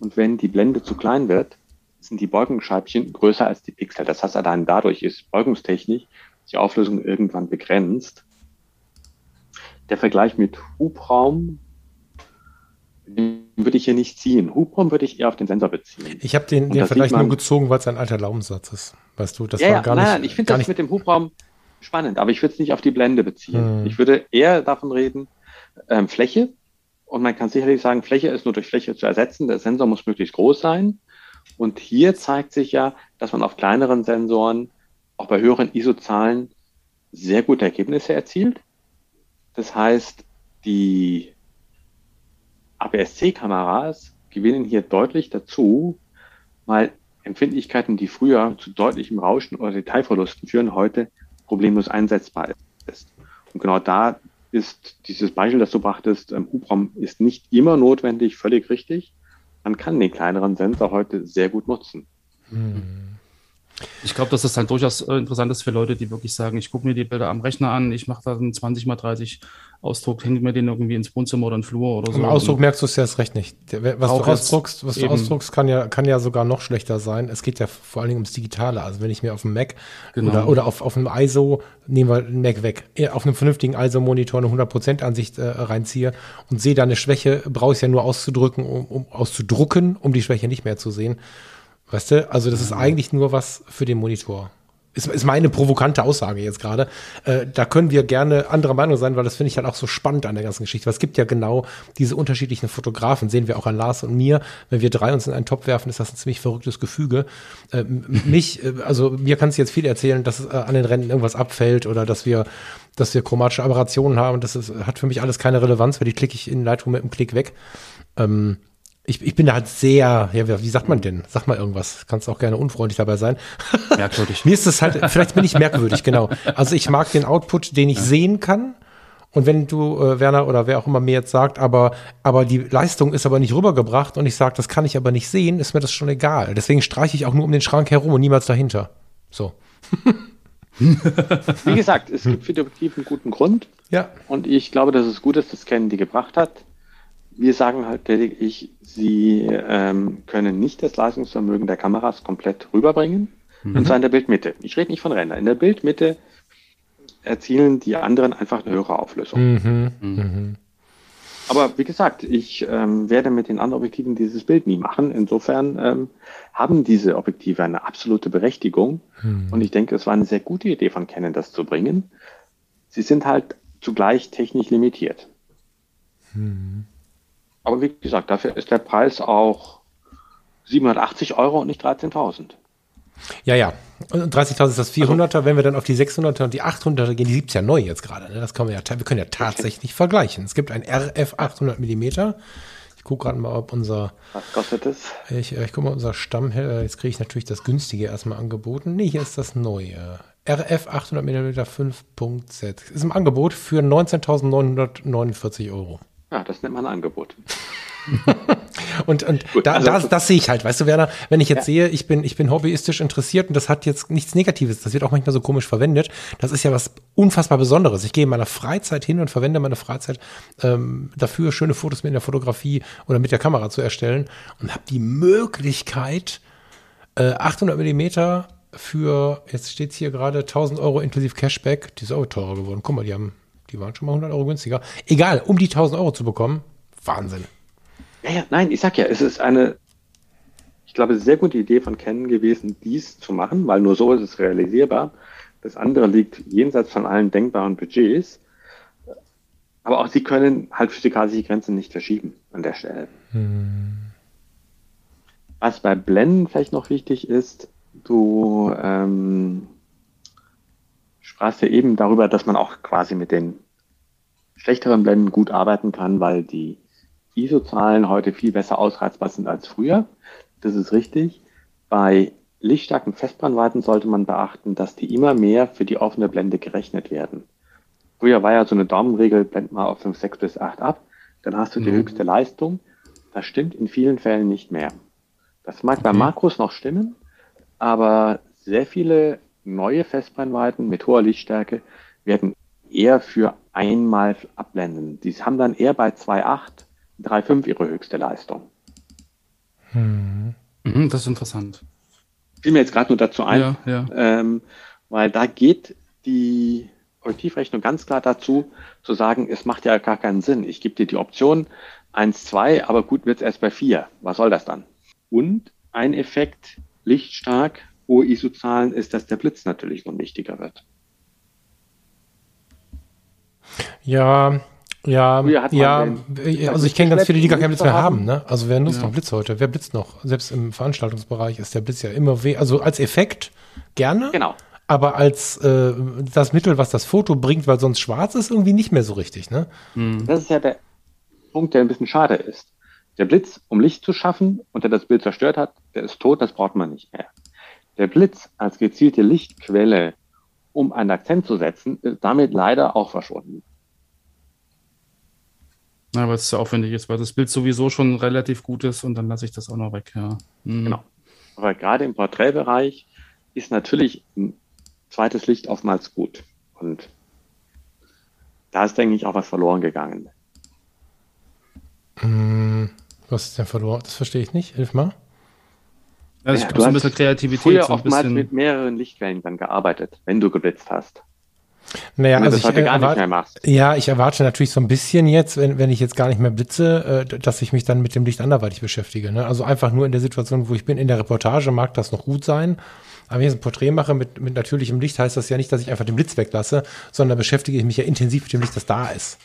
Und wenn die Blende zu klein wird, sind die Beugungsscheibchen größer als die Pixel. Das heißt, allein dadurch ist beugungstechnisch die Auflösung irgendwann begrenzt. Der Vergleich mit Hubraum würde ich hier nicht ziehen. Hubraum würde ich eher auf den Sensor beziehen. Ich habe den, den Vergleich nur gezogen, weil es ein alter Glaubenssatz ist. Weißt du, das ja, war gar nein, nicht. Nein, ich finde das nicht mit dem Hubraum spannend, aber ich würde es nicht auf die Blende beziehen. Hm. Ich würde eher davon reden, ähm, Fläche. Und man kann sicherlich sagen, Fläche ist nur durch Fläche zu ersetzen. Der Sensor muss möglichst groß sein. Und hier zeigt sich ja, dass man auf kleineren Sensoren, auch bei höheren ISO-Zahlen, sehr gute Ergebnisse erzielt. Das heißt, die APS-C-Kameras gewinnen hier deutlich dazu, weil Empfindlichkeiten, die früher zu deutlichem Rauschen oder Detailverlusten führen, heute problemlos einsetzbar ist. Und genau da ist dieses Beispiel, das du brachtest, ähm, Hubraum ist nicht immer notwendig, völlig richtig. Man kann den kleineren Sensor heute sehr gut nutzen. Hm. Ich glaube, dass das halt durchaus äh, interessant ist für Leute, die wirklich sagen, ich gucke mir die Bilder am Rechner an, ich mache da einen 20 mal 30 Ausdruck, hänge mir den irgendwie ins Wohnzimmer oder in den Flur oder so. Im Ausdruck merkst du es ja erst recht nicht. Was du ausdruckst, was du ausdruckst, kann ja, kann ja sogar noch schlechter sein. Es geht ja vor allen Dingen ums Digitale. Also wenn ich mir auf dem Mac genau. oder, oder auf, auf einem ISO, nehmen wir den Mac weg, auf einem vernünftigen ISO-Monitor eine 100% Ansicht äh, reinziehe und sehe da eine Schwäche, brauche ich es ja nur auszudrücken, um, um auszudrucken, um die Schwäche nicht mehr zu sehen. Weißt du? Also das ist eigentlich nur was für den Monitor. Ist, ist meine provokante Aussage jetzt gerade. Äh, da können wir gerne anderer Meinung sein, weil das finde ich halt auch so spannend an der ganzen Geschichte. Weil es gibt ja genau diese unterschiedlichen Fotografen, sehen wir auch an Lars und mir. Wenn wir drei uns in einen Topf werfen, ist das ein ziemlich verrücktes Gefüge. Äh, mich, äh, also mir kannst du jetzt viel erzählen, dass äh, an den Rennen irgendwas abfällt oder dass wir, dass wir chromatische Aberrationen haben. Das ist, hat für mich alles keine Relevanz, weil die klicke ich in Lightroom mit einem Klick weg. Ähm, ich, ich bin da halt sehr, ja, wie sagt man denn? Sag mal irgendwas. Kannst auch gerne unfreundlich dabei sein. Merkwürdig. Mir ist es halt, vielleicht bin ich merkwürdig, genau. Also ich mag den Output, den ich ja. sehen kann. Und wenn du, äh, Werner oder wer auch immer mir jetzt sagt, aber, aber die Leistung ist aber nicht rübergebracht und ich sage, das kann ich aber nicht sehen, ist mir das schon egal. Deswegen streiche ich auch nur um den Schrank herum und niemals dahinter. So. Wie gesagt, es gibt für die einen guten Grund. Ja. Und ich glaube, dass es gut ist, dass Canon die gebracht hat wir sagen halt lediglich, sie ähm, können nicht das Leistungsvermögen der Kameras komplett rüberbringen. Mhm. Und zwar in der Bildmitte. Ich rede nicht von Rändern. In der Bildmitte erzielen die anderen einfach eine höhere Auflösung. Mhm. Mhm. Aber wie gesagt, ich ähm, werde mit den anderen Objektiven dieses Bild nie machen. Insofern ähm, haben diese Objektive eine absolute Berechtigung. Mhm. Und ich denke, es war eine sehr gute Idee von Canon, das zu bringen. Sie sind halt zugleich technisch limitiert. Mhm. Aber wie gesagt, dafür ist der Preis auch 780 Euro und nicht 13.000. Ja, ja. Und 30.000 ist das 400er. Also, Wenn wir dann auf die 600er und die 800er gehen, die gibt es ja neu jetzt gerade. Ne? Das können wir ja, wir können ja tatsächlich okay. vergleichen. Es gibt ein RF 800 Millimeter. Ich gucke gerade mal, ob unser. Was kostet es? Ich, ich gucke mal, unser Stamm. Jetzt kriege ich natürlich das günstige erstmal angeboten. Nee, hier ist das neue. RF 800 Millimeter 5.Z. Ist im Angebot für 19.949 Euro. Ja, das nennt man ein Angebot. und und Gut, da, also, das, das sehe ich halt, weißt du, Werner, wenn ich jetzt ja. sehe, ich bin, ich bin hobbyistisch interessiert und das hat jetzt nichts Negatives, das wird auch manchmal so komisch verwendet. Das ist ja was unfassbar Besonderes. Ich gehe in meiner Freizeit hin und verwende meine Freizeit ähm, dafür, schöne Fotos mit der Fotografie oder mit der Kamera zu erstellen und habe die Möglichkeit, äh, 800 Millimeter für, jetzt steht es hier gerade, 1000 Euro inklusive Cashback, die ist auch teurer geworden. Guck mal, die haben die waren schon mal 100 Euro günstiger. Egal, um die 1000 Euro zu bekommen, Wahnsinn. Ja, ja, nein, ich sag ja, es ist eine, ich glaube, sehr gute Idee von Canon gewesen, dies zu machen, weil nur so ist es realisierbar. Das andere liegt jenseits von allen denkbaren Budgets. Aber auch sie können halt physikalische Grenzen nicht verschieben an der Stelle. Hm. Was bei Blenden vielleicht noch wichtig ist, du ähm, sprachst ja eben darüber, dass man auch quasi mit den schlechteren Blenden gut arbeiten kann, weil die ISO-Zahlen heute viel besser ausreizbar sind als früher. Das ist richtig. Bei lichtstarken Festbrennweiten sollte man beachten, dass die immer mehr für die offene Blende gerechnet werden. Früher war ja so eine Daumenregel, blend mal auf 5, 6 bis 8 ab, dann hast du die mhm. höchste Leistung. Das stimmt in vielen Fällen nicht mehr. Das mag okay. bei Makros noch stimmen, aber sehr viele neue Festbrennweiten mit hoher Lichtstärke werden eher für einmal abblenden. Die haben dann eher bei 2,8, 3,5 ihre höchste Leistung. Mhm, das ist interessant. Fiel mir jetzt gerade nur dazu ein, Ja, ja. ähm, weil da geht die Objektivrechnung ganz klar dazu, zu sagen, es macht ja gar keinen Sinn. Ich gebe dir die Option 1, 2, aber gut wird es erst bei 4. Was soll das dann? Und ein Effekt, lichtstark, hohe ISO-Zahlen, ist, dass der Blitz natürlich unwichtiger wird. Ja, ja, ja, den- äh, also ich kenne ganz viele, die gar keinen Blitz mehr haben. haben, ne? Also wer nutzt Ja. noch Blitz heute? Wer blitzt noch? Selbst im Veranstaltungsbereich ist der Blitz ja immer weh. Also als Effekt gerne, Genau. aber als äh, das Mittel, was das Foto bringt, weil sonst schwarz ist, irgendwie nicht mehr so richtig, ne? Mhm. Das ist ja der Punkt, der ein bisschen schade ist. Der Blitz, um Licht zu schaffen und der das Bild zerstört hat, der ist tot, das braucht man nicht mehr. Der Blitz als gezielte Lichtquelle, um einen Akzent zu setzen, ist damit leider auch verschwunden. Ja, weil es sehr aufwendig ist, weil das Bild sowieso schon relativ gut ist und dann lasse ich das auch noch weg, ja. Mhm. Genau. Aber gerade im Porträtbereich ist natürlich ein zweites Licht oftmals gut. Und da ist, denke ich, auch was verloren gegangen. Hm, was ist denn verloren? Das verstehe ich nicht. Hilf mal. Ja, ich Ja, brauche du so ein hast bisschen Kreativität, Früher so oftmals bisschen. mit mehreren Lichtquellen dann gearbeitet, wenn du geblitzt hast. Naja, also ich heute gar nicht erwarte, mehr machst. ja, ich erwarte natürlich so ein bisschen jetzt, wenn, wenn ich jetzt gar nicht mehr blitze, äh, dass ich mich dann mit dem Licht anderweitig beschäftige. Ne? Also einfach nur in der Situation, wo ich bin, in der Reportage mag das noch gut sein. Aber wenn ich jetzt ein Porträt mache mit, mit natürlichem Licht, heißt das ja nicht, dass ich einfach den Blitz weglasse, sondern beschäftige ich mich ja intensiv mit dem Licht, das da ist.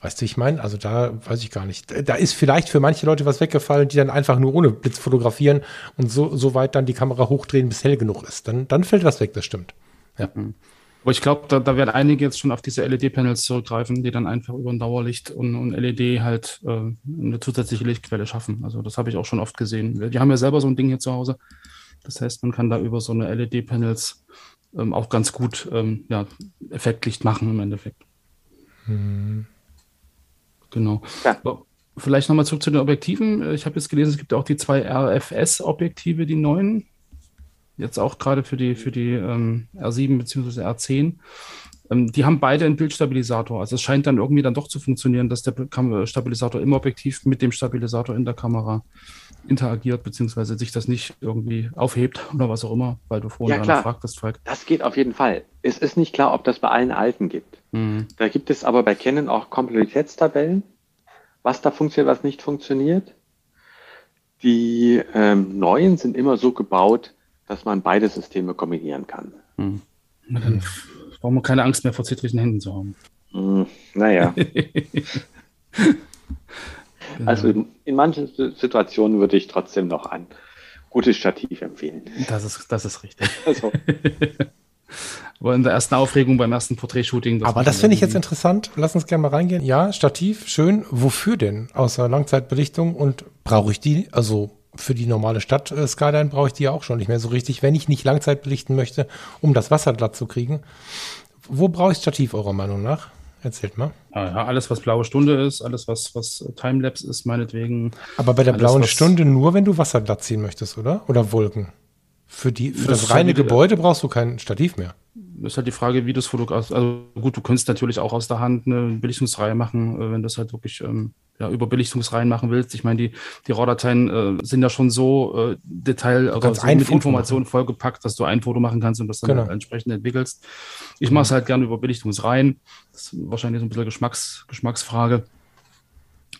Weißt du, wie ich meine? Also da weiß ich gar nicht. Da ist vielleicht für manche Leute was weggefallen, die dann einfach nur ohne Blitz fotografieren und so, so weit dann die Kamera hochdrehen, bis hell genug ist. Dann, dann fällt was weg, das stimmt. Ja. Aber ich glaube, da, da werden einige jetzt schon auf diese LED-Panels zurückgreifen, die dann einfach über ein Dauerlicht und, und LED halt äh, eine zusätzliche Lichtquelle schaffen. Also das habe ich auch schon oft gesehen. Die haben ja selber so ein Ding hier zu Hause. Das heißt, man kann da über so eine LED-Panels ähm, auch ganz gut ähm, ja, Effektlicht machen im Endeffekt. Genau. Ja. Vielleicht nochmal zurück zu den Objektiven. Äh, Ich habe jetzt gelesen, es gibt auch die zwei RFS-Objektive, die neuen. Jetzt auch gerade für die, für die ähm, R7 bzw. R10. Ähm, die haben beide einen Bildstabilisator. Also es scheint dann irgendwie dann doch zu funktionieren, dass der Kam- Stabilisator im Objektiv mit dem Stabilisator in der Kamera interagiert, beziehungsweise sich das nicht irgendwie aufhebt oder was auch immer, weil du vorhin Ja, klar. fragtest, Falk. Das geht auf jeden Fall. Es ist nicht klar, ob das bei allen alten gibt. Mhm. Da gibt es aber bei Canon auch Komplexitätstabellen, was da funktioniert, was nicht funktioniert. Die ähm, neuen sind immer so gebaut, dass man beide Systeme kombinieren kann. Mhm. Na, Dann brauchen wir keine Angst mehr vor zittrigen Händen zu haben. Hm, naja, also in, in manchen Si- Situationen würde ich trotzdem noch ein gutes Stativ empfehlen. Das ist, das ist richtig. Also, Aber in der ersten Aufregung beim ersten Porträtshooting. Aber das finde ich jetzt interessant. Lass uns gerne mal reingehen. Ja, Stativ, schön. Wofür denn? Außer Langzeitbelichtung und brauche ich die? Also für die normale Stadt äh, Skyline brauche ich die ja auch schon nicht mehr so richtig, wenn ich nicht Langzeit belichten möchte, um das Wasser glatt zu kriegen. Wo brauche ich Stativ eurer Meinung nach? Erzählt mal. Ah, ja, alles, was blaue Stunde ist, alles, was, was Timelapse ist, meinetwegen. Aber bei der Alles, blauen Stunde nur, wenn du Wasser glatt ziehen möchtest, oder? Oder Wolken? Für, die, für Das das, reine halt wieder- Gebäude brauchst du kein Stativ mehr. ist halt die Frage, wie du es fotografierst. Also gut, du könntest natürlich auch aus der Hand eine Belichtungsreihe machen, äh, wenn du es halt wirklich ähm, ja, über Belichtungsreihen machen willst. Ich meine, die, die RAW-Dateien äh, sind ja schon so äh, detail, also so mit Foto Informationen vollgepackt, dass du ein Foto machen kannst und das dann Genau. halt entsprechend entwickelst. Ich mache es halt gerne über Belichtungsreihen. Das ist wahrscheinlich so ein bisschen Geschmacks, Geschmacksfrage.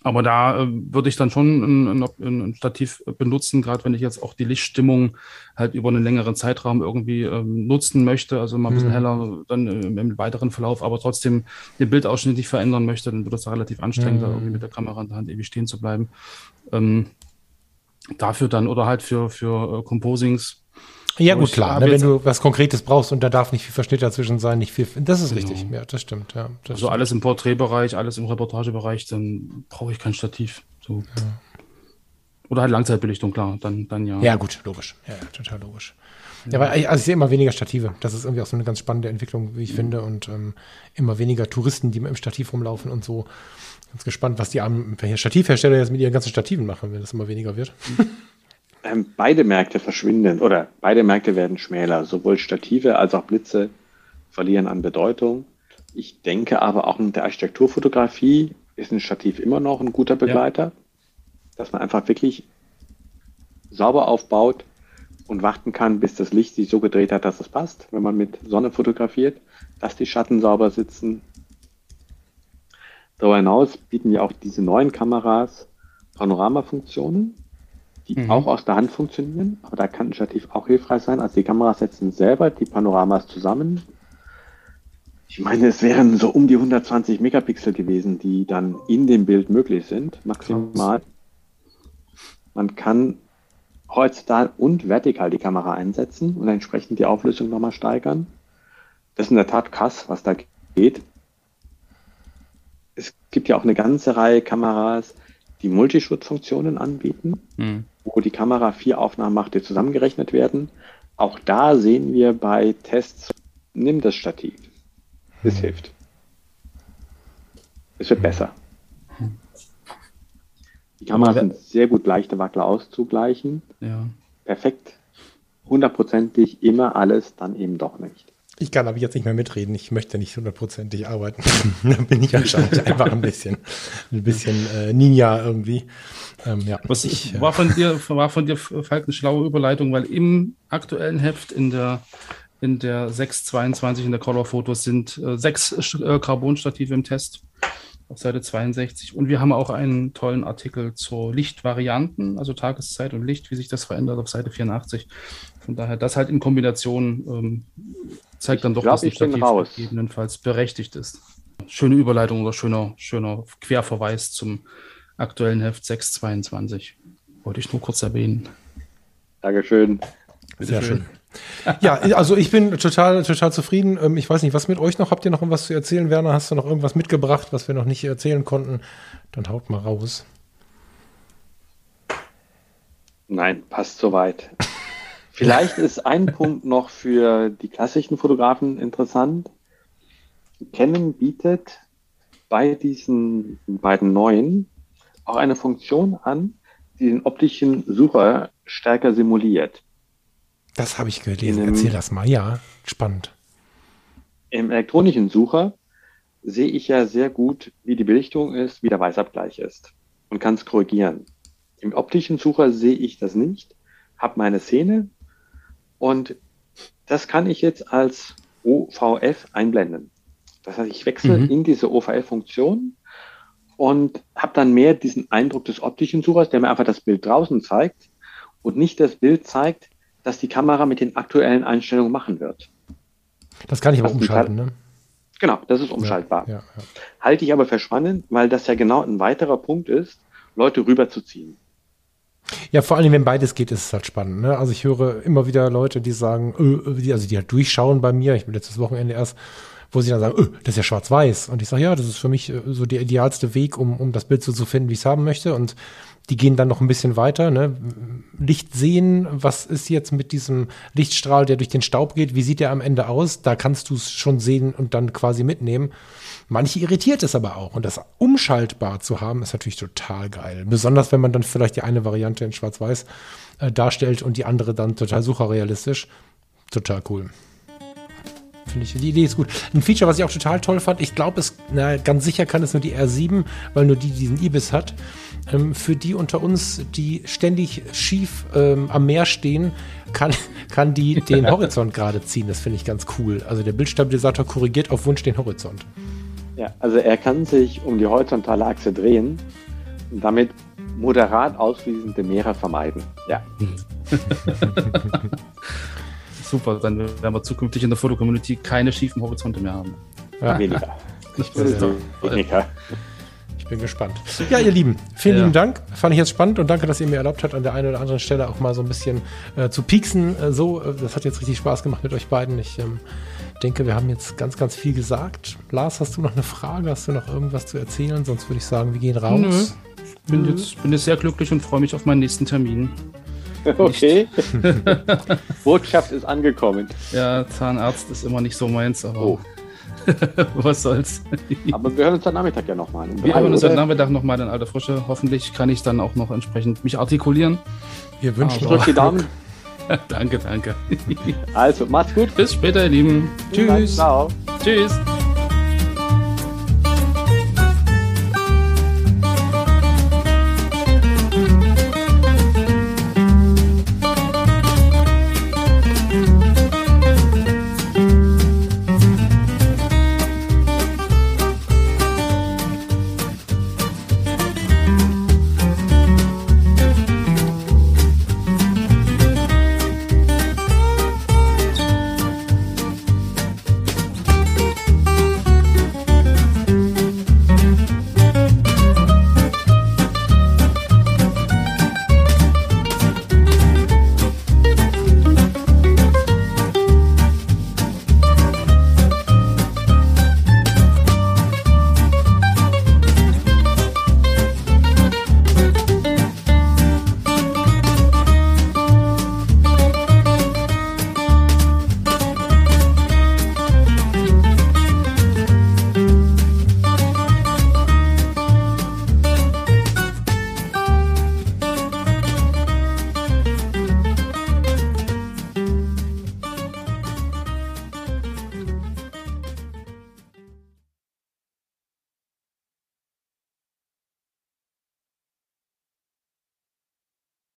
Aber da äh, würde ich dann schon ein, ein, ein Stativ benutzen, gerade wenn ich jetzt auch die Lichtstimmung halt über einen längeren Zeitraum irgendwie ähm, nutzen möchte, also mal ein bisschen Mhm. heller dann äh, im weiteren Verlauf, aber trotzdem den Bildausschnitt nicht verändern möchte, dann wird es da relativ anstrengend, da Mhm. irgendwie mit der Kamera in der Hand ewig stehen zu bleiben. Ähm, dafür dann oder halt für, für äh, Composings. Ja, gut, klar. Ne, wenn du was Konkretes brauchst und da darf nicht viel Verschnitt dazwischen sein, nicht viel. Das ist Genau. richtig. Ja, das stimmt. Ja, das Also stimmt. alles im Porträtbereich, alles im Reportagebereich, dann brauche ich kein Stativ. So. Oder halt Langzeitbelichtung, klar, dann, dann ja. Ja, gut, logisch. Ja, ja total logisch. Ja, ich- also ich sehe immer weniger Stative. Das ist irgendwie auch so eine ganz spannende Entwicklung, wie ich finde. Und ähm, immer weniger Touristen, die mit dem Stativ rumlaufen und so. Ganz gespannt, was die armen Stativhersteller jetzt mit ihren ganzen Stativen machen, wenn das immer weniger wird. Ähm, beide Märkte verschwinden oder beide Märkte werden schmäler. Sowohl Stative als auch Blitze verlieren an Bedeutung. Ich denke aber auch mit der Architekturfotografie ist ein Stativ immer noch ein guter Begleiter, ja. dass man einfach wirklich sauber aufbaut und warten kann, bis das Licht sich so gedreht hat, dass es passt, wenn man mit Sonne fotografiert, dass die Schatten sauber sitzen. Darüber hinaus bieten ja auch diese neuen Kameras Panoramafunktionen, die mhm. auch aus der Hand funktionieren, aber da kann ein Stativ auch hilfreich sein. Also die Kameras setzen selber die Panoramas zusammen. Ich meine, es wären so um die 120 Megapixel gewesen, die dann in dem Bild möglich sind, maximal. Man kann horizontal und vertikal die Kamera einsetzen und entsprechend die Auflösung nochmal steigern. Das ist in der Tat krass, was da geht. Es gibt ja auch eine ganze Reihe Kameras, die Multischutzfunktionen anbieten, mhm. Wo die Kamera vier Aufnahmen macht, die zusammengerechnet werden. Auch da sehen wir bei Tests, nimm das Stativ. Es mhm. hilft. Es wird besser. Die Kameras sind sehr gut leichte Wackler auszugleichen. Ja. Perfekt. Hundertprozentig immer alles, dann eben doch nicht. Ich kann aber jetzt nicht mehr mitreden. Ich möchte nicht hundertprozentig arbeiten. da bin ich anscheinend einfach ein bisschen, ein bisschen äh, Ninja irgendwie. Ähm, ja, Was ich, äh, war von dir, war von dir, Falk, eine schlaue Überleitung, weil im aktuellen Heft in der in der 622 in der Color Fotos sind äh, sechs äh, Carbonstative im Test auf Seite 62. Und wir haben auch einen tollen Artikel zur Lichtvarianten, also Tageszeit und Licht, wie sich das verändert auf Seite 84. Von daher, das halt in Kombination ähm, zeigt dann doch, glaub, dass ein Stativ gegebenenfalls berechtigt ist. Schöne Überleitung oder schöner, schöner Querverweis zum aktuellen Heft 622. Wollte ich nur kurz erwähnen. Dankeschön. Sehr schön. ja, also ich bin total, total zufrieden. Ähm, ich weiß nicht, was mit euch noch? Habt ihr noch irgendwas zu erzählen? Werner, hast du noch irgendwas mitgebracht, was wir noch nicht erzählen konnten? Dann haut mal raus. Nein, passt soweit. Vielleicht ist ein Punkt noch für die klassischen Fotografen interessant. Canon bietet bei diesen beiden neuen auch eine Funktion an, die den optischen Sucher stärker simuliert. Das habe ich gelesen. Im, Erzähl das mal. Ja, spannend. Im elektronischen Sucher sehe ich ja sehr gut, wie die Belichtung ist, wie der Weißabgleich ist und kann es korrigieren. Im optischen Sucher sehe ich das nicht, habe meine Szene und das kann ich jetzt als OVF einblenden. Das heißt, ich wechsle mhm. in diese OVF-Funktion und habe dann mehr diesen Eindruck des optischen Suchers, der mir einfach das Bild draußen zeigt und nicht das Bild zeigt, das die Kamera mit den aktuellen Einstellungen machen wird. Das kann ich aber umschalten, ne? Genau, das ist umschaltbar. Ja, ja, ja. Halte ich aber für spannend, weil das ja genau ein weiterer Punkt ist, Leute rüberzuziehen. Ja, vor allem, wenn beides geht, ist es halt spannend. Ne? Also ich höre immer wieder Leute, die sagen, äh, also die halt durchschauen bei mir, ich bin letztes Wochenende erst, wo sie dann sagen, öh, das ist ja schwarz-weiß. Und ich sage, ja, das ist für mich äh, so der idealste Weg, um, um das Bild so zu finden, wie ich es haben möchte. Und die gehen dann noch ein bisschen weiter. Ne? Licht sehen, was ist jetzt mit diesem Lichtstrahl, der durch den Staub geht, wie sieht der am Ende aus? Da kannst du es schon sehen und dann quasi mitnehmen. Manche irritiert es aber auch. Und das umschaltbar zu haben, ist natürlich total geil. Besonders wenn man dann vielleicht die eine Variante in Schwarz-Weiß äh, darstellt und die andere dann total sucherrealistisch. Total cool. Finde ich, die Idee ist gut. Ein Feature, was ich auch total toll fand, ich glaube, es, na, ganz sicher kann es nur die R7, weil nur die diesen Ibis hat. Ähm, für die unter uns, die ständig schief ähm, am Meer stehen, kann, kann die den Horizont gerade ziehen. Das finde ich ganz cool. Also der Bildstabilisator korrigiert auf Wunsch den Horizont. Ja, also er kann sich um die horizontale Achse drehen und damit moderat ausfließende Meere vermeiden. Ja. Super, dann werden wir zukünftig in der Fotocommunity keine schiefen Horizonte mehr haben. Ja. Weniger. Ich bin, weniger. ich bin gespannt. Ja, ihr Lieben, vielen ja. lieben Dank. Fand ich jetzt spannend und danke, dass ihr mir erlaubt habt, an der einen oder anderen Stelle auch mal so ein bisschen äh, zu pieksen. Äh, so, äh, das hat jetzt richtig Spaß gemacht mit euch beiden. Ich ähm, denke, wir haben jetzt ganz, ganz viel gesagt. Lars, hast du noch eine Frage? Hast du noch irgendwas zu erzählen? Sonst würde ich sagen, wir gehen raus. Nö. Bin, jetzt, bin jetzt sehr glücklich und freue mich auf meinen nächsten Termin. Okay. Botschaft ist angekommen. Ja, Zahnarzt ist immer nicht so meins, aber. Oh. Was soll's. Aber wir hören uns am Nachmittag ja nochmal. Wir hören uns heute Nachmittag nochmal in alter Frische. Hoffentlich kann ich dann auch noch entsprechend mich artikulieren. Wir wünschen Drückt die Daumen. danke, danke. Also, macht's gut. Bis später, ihr Lieben. Tschüss. Ciao. Tschüss.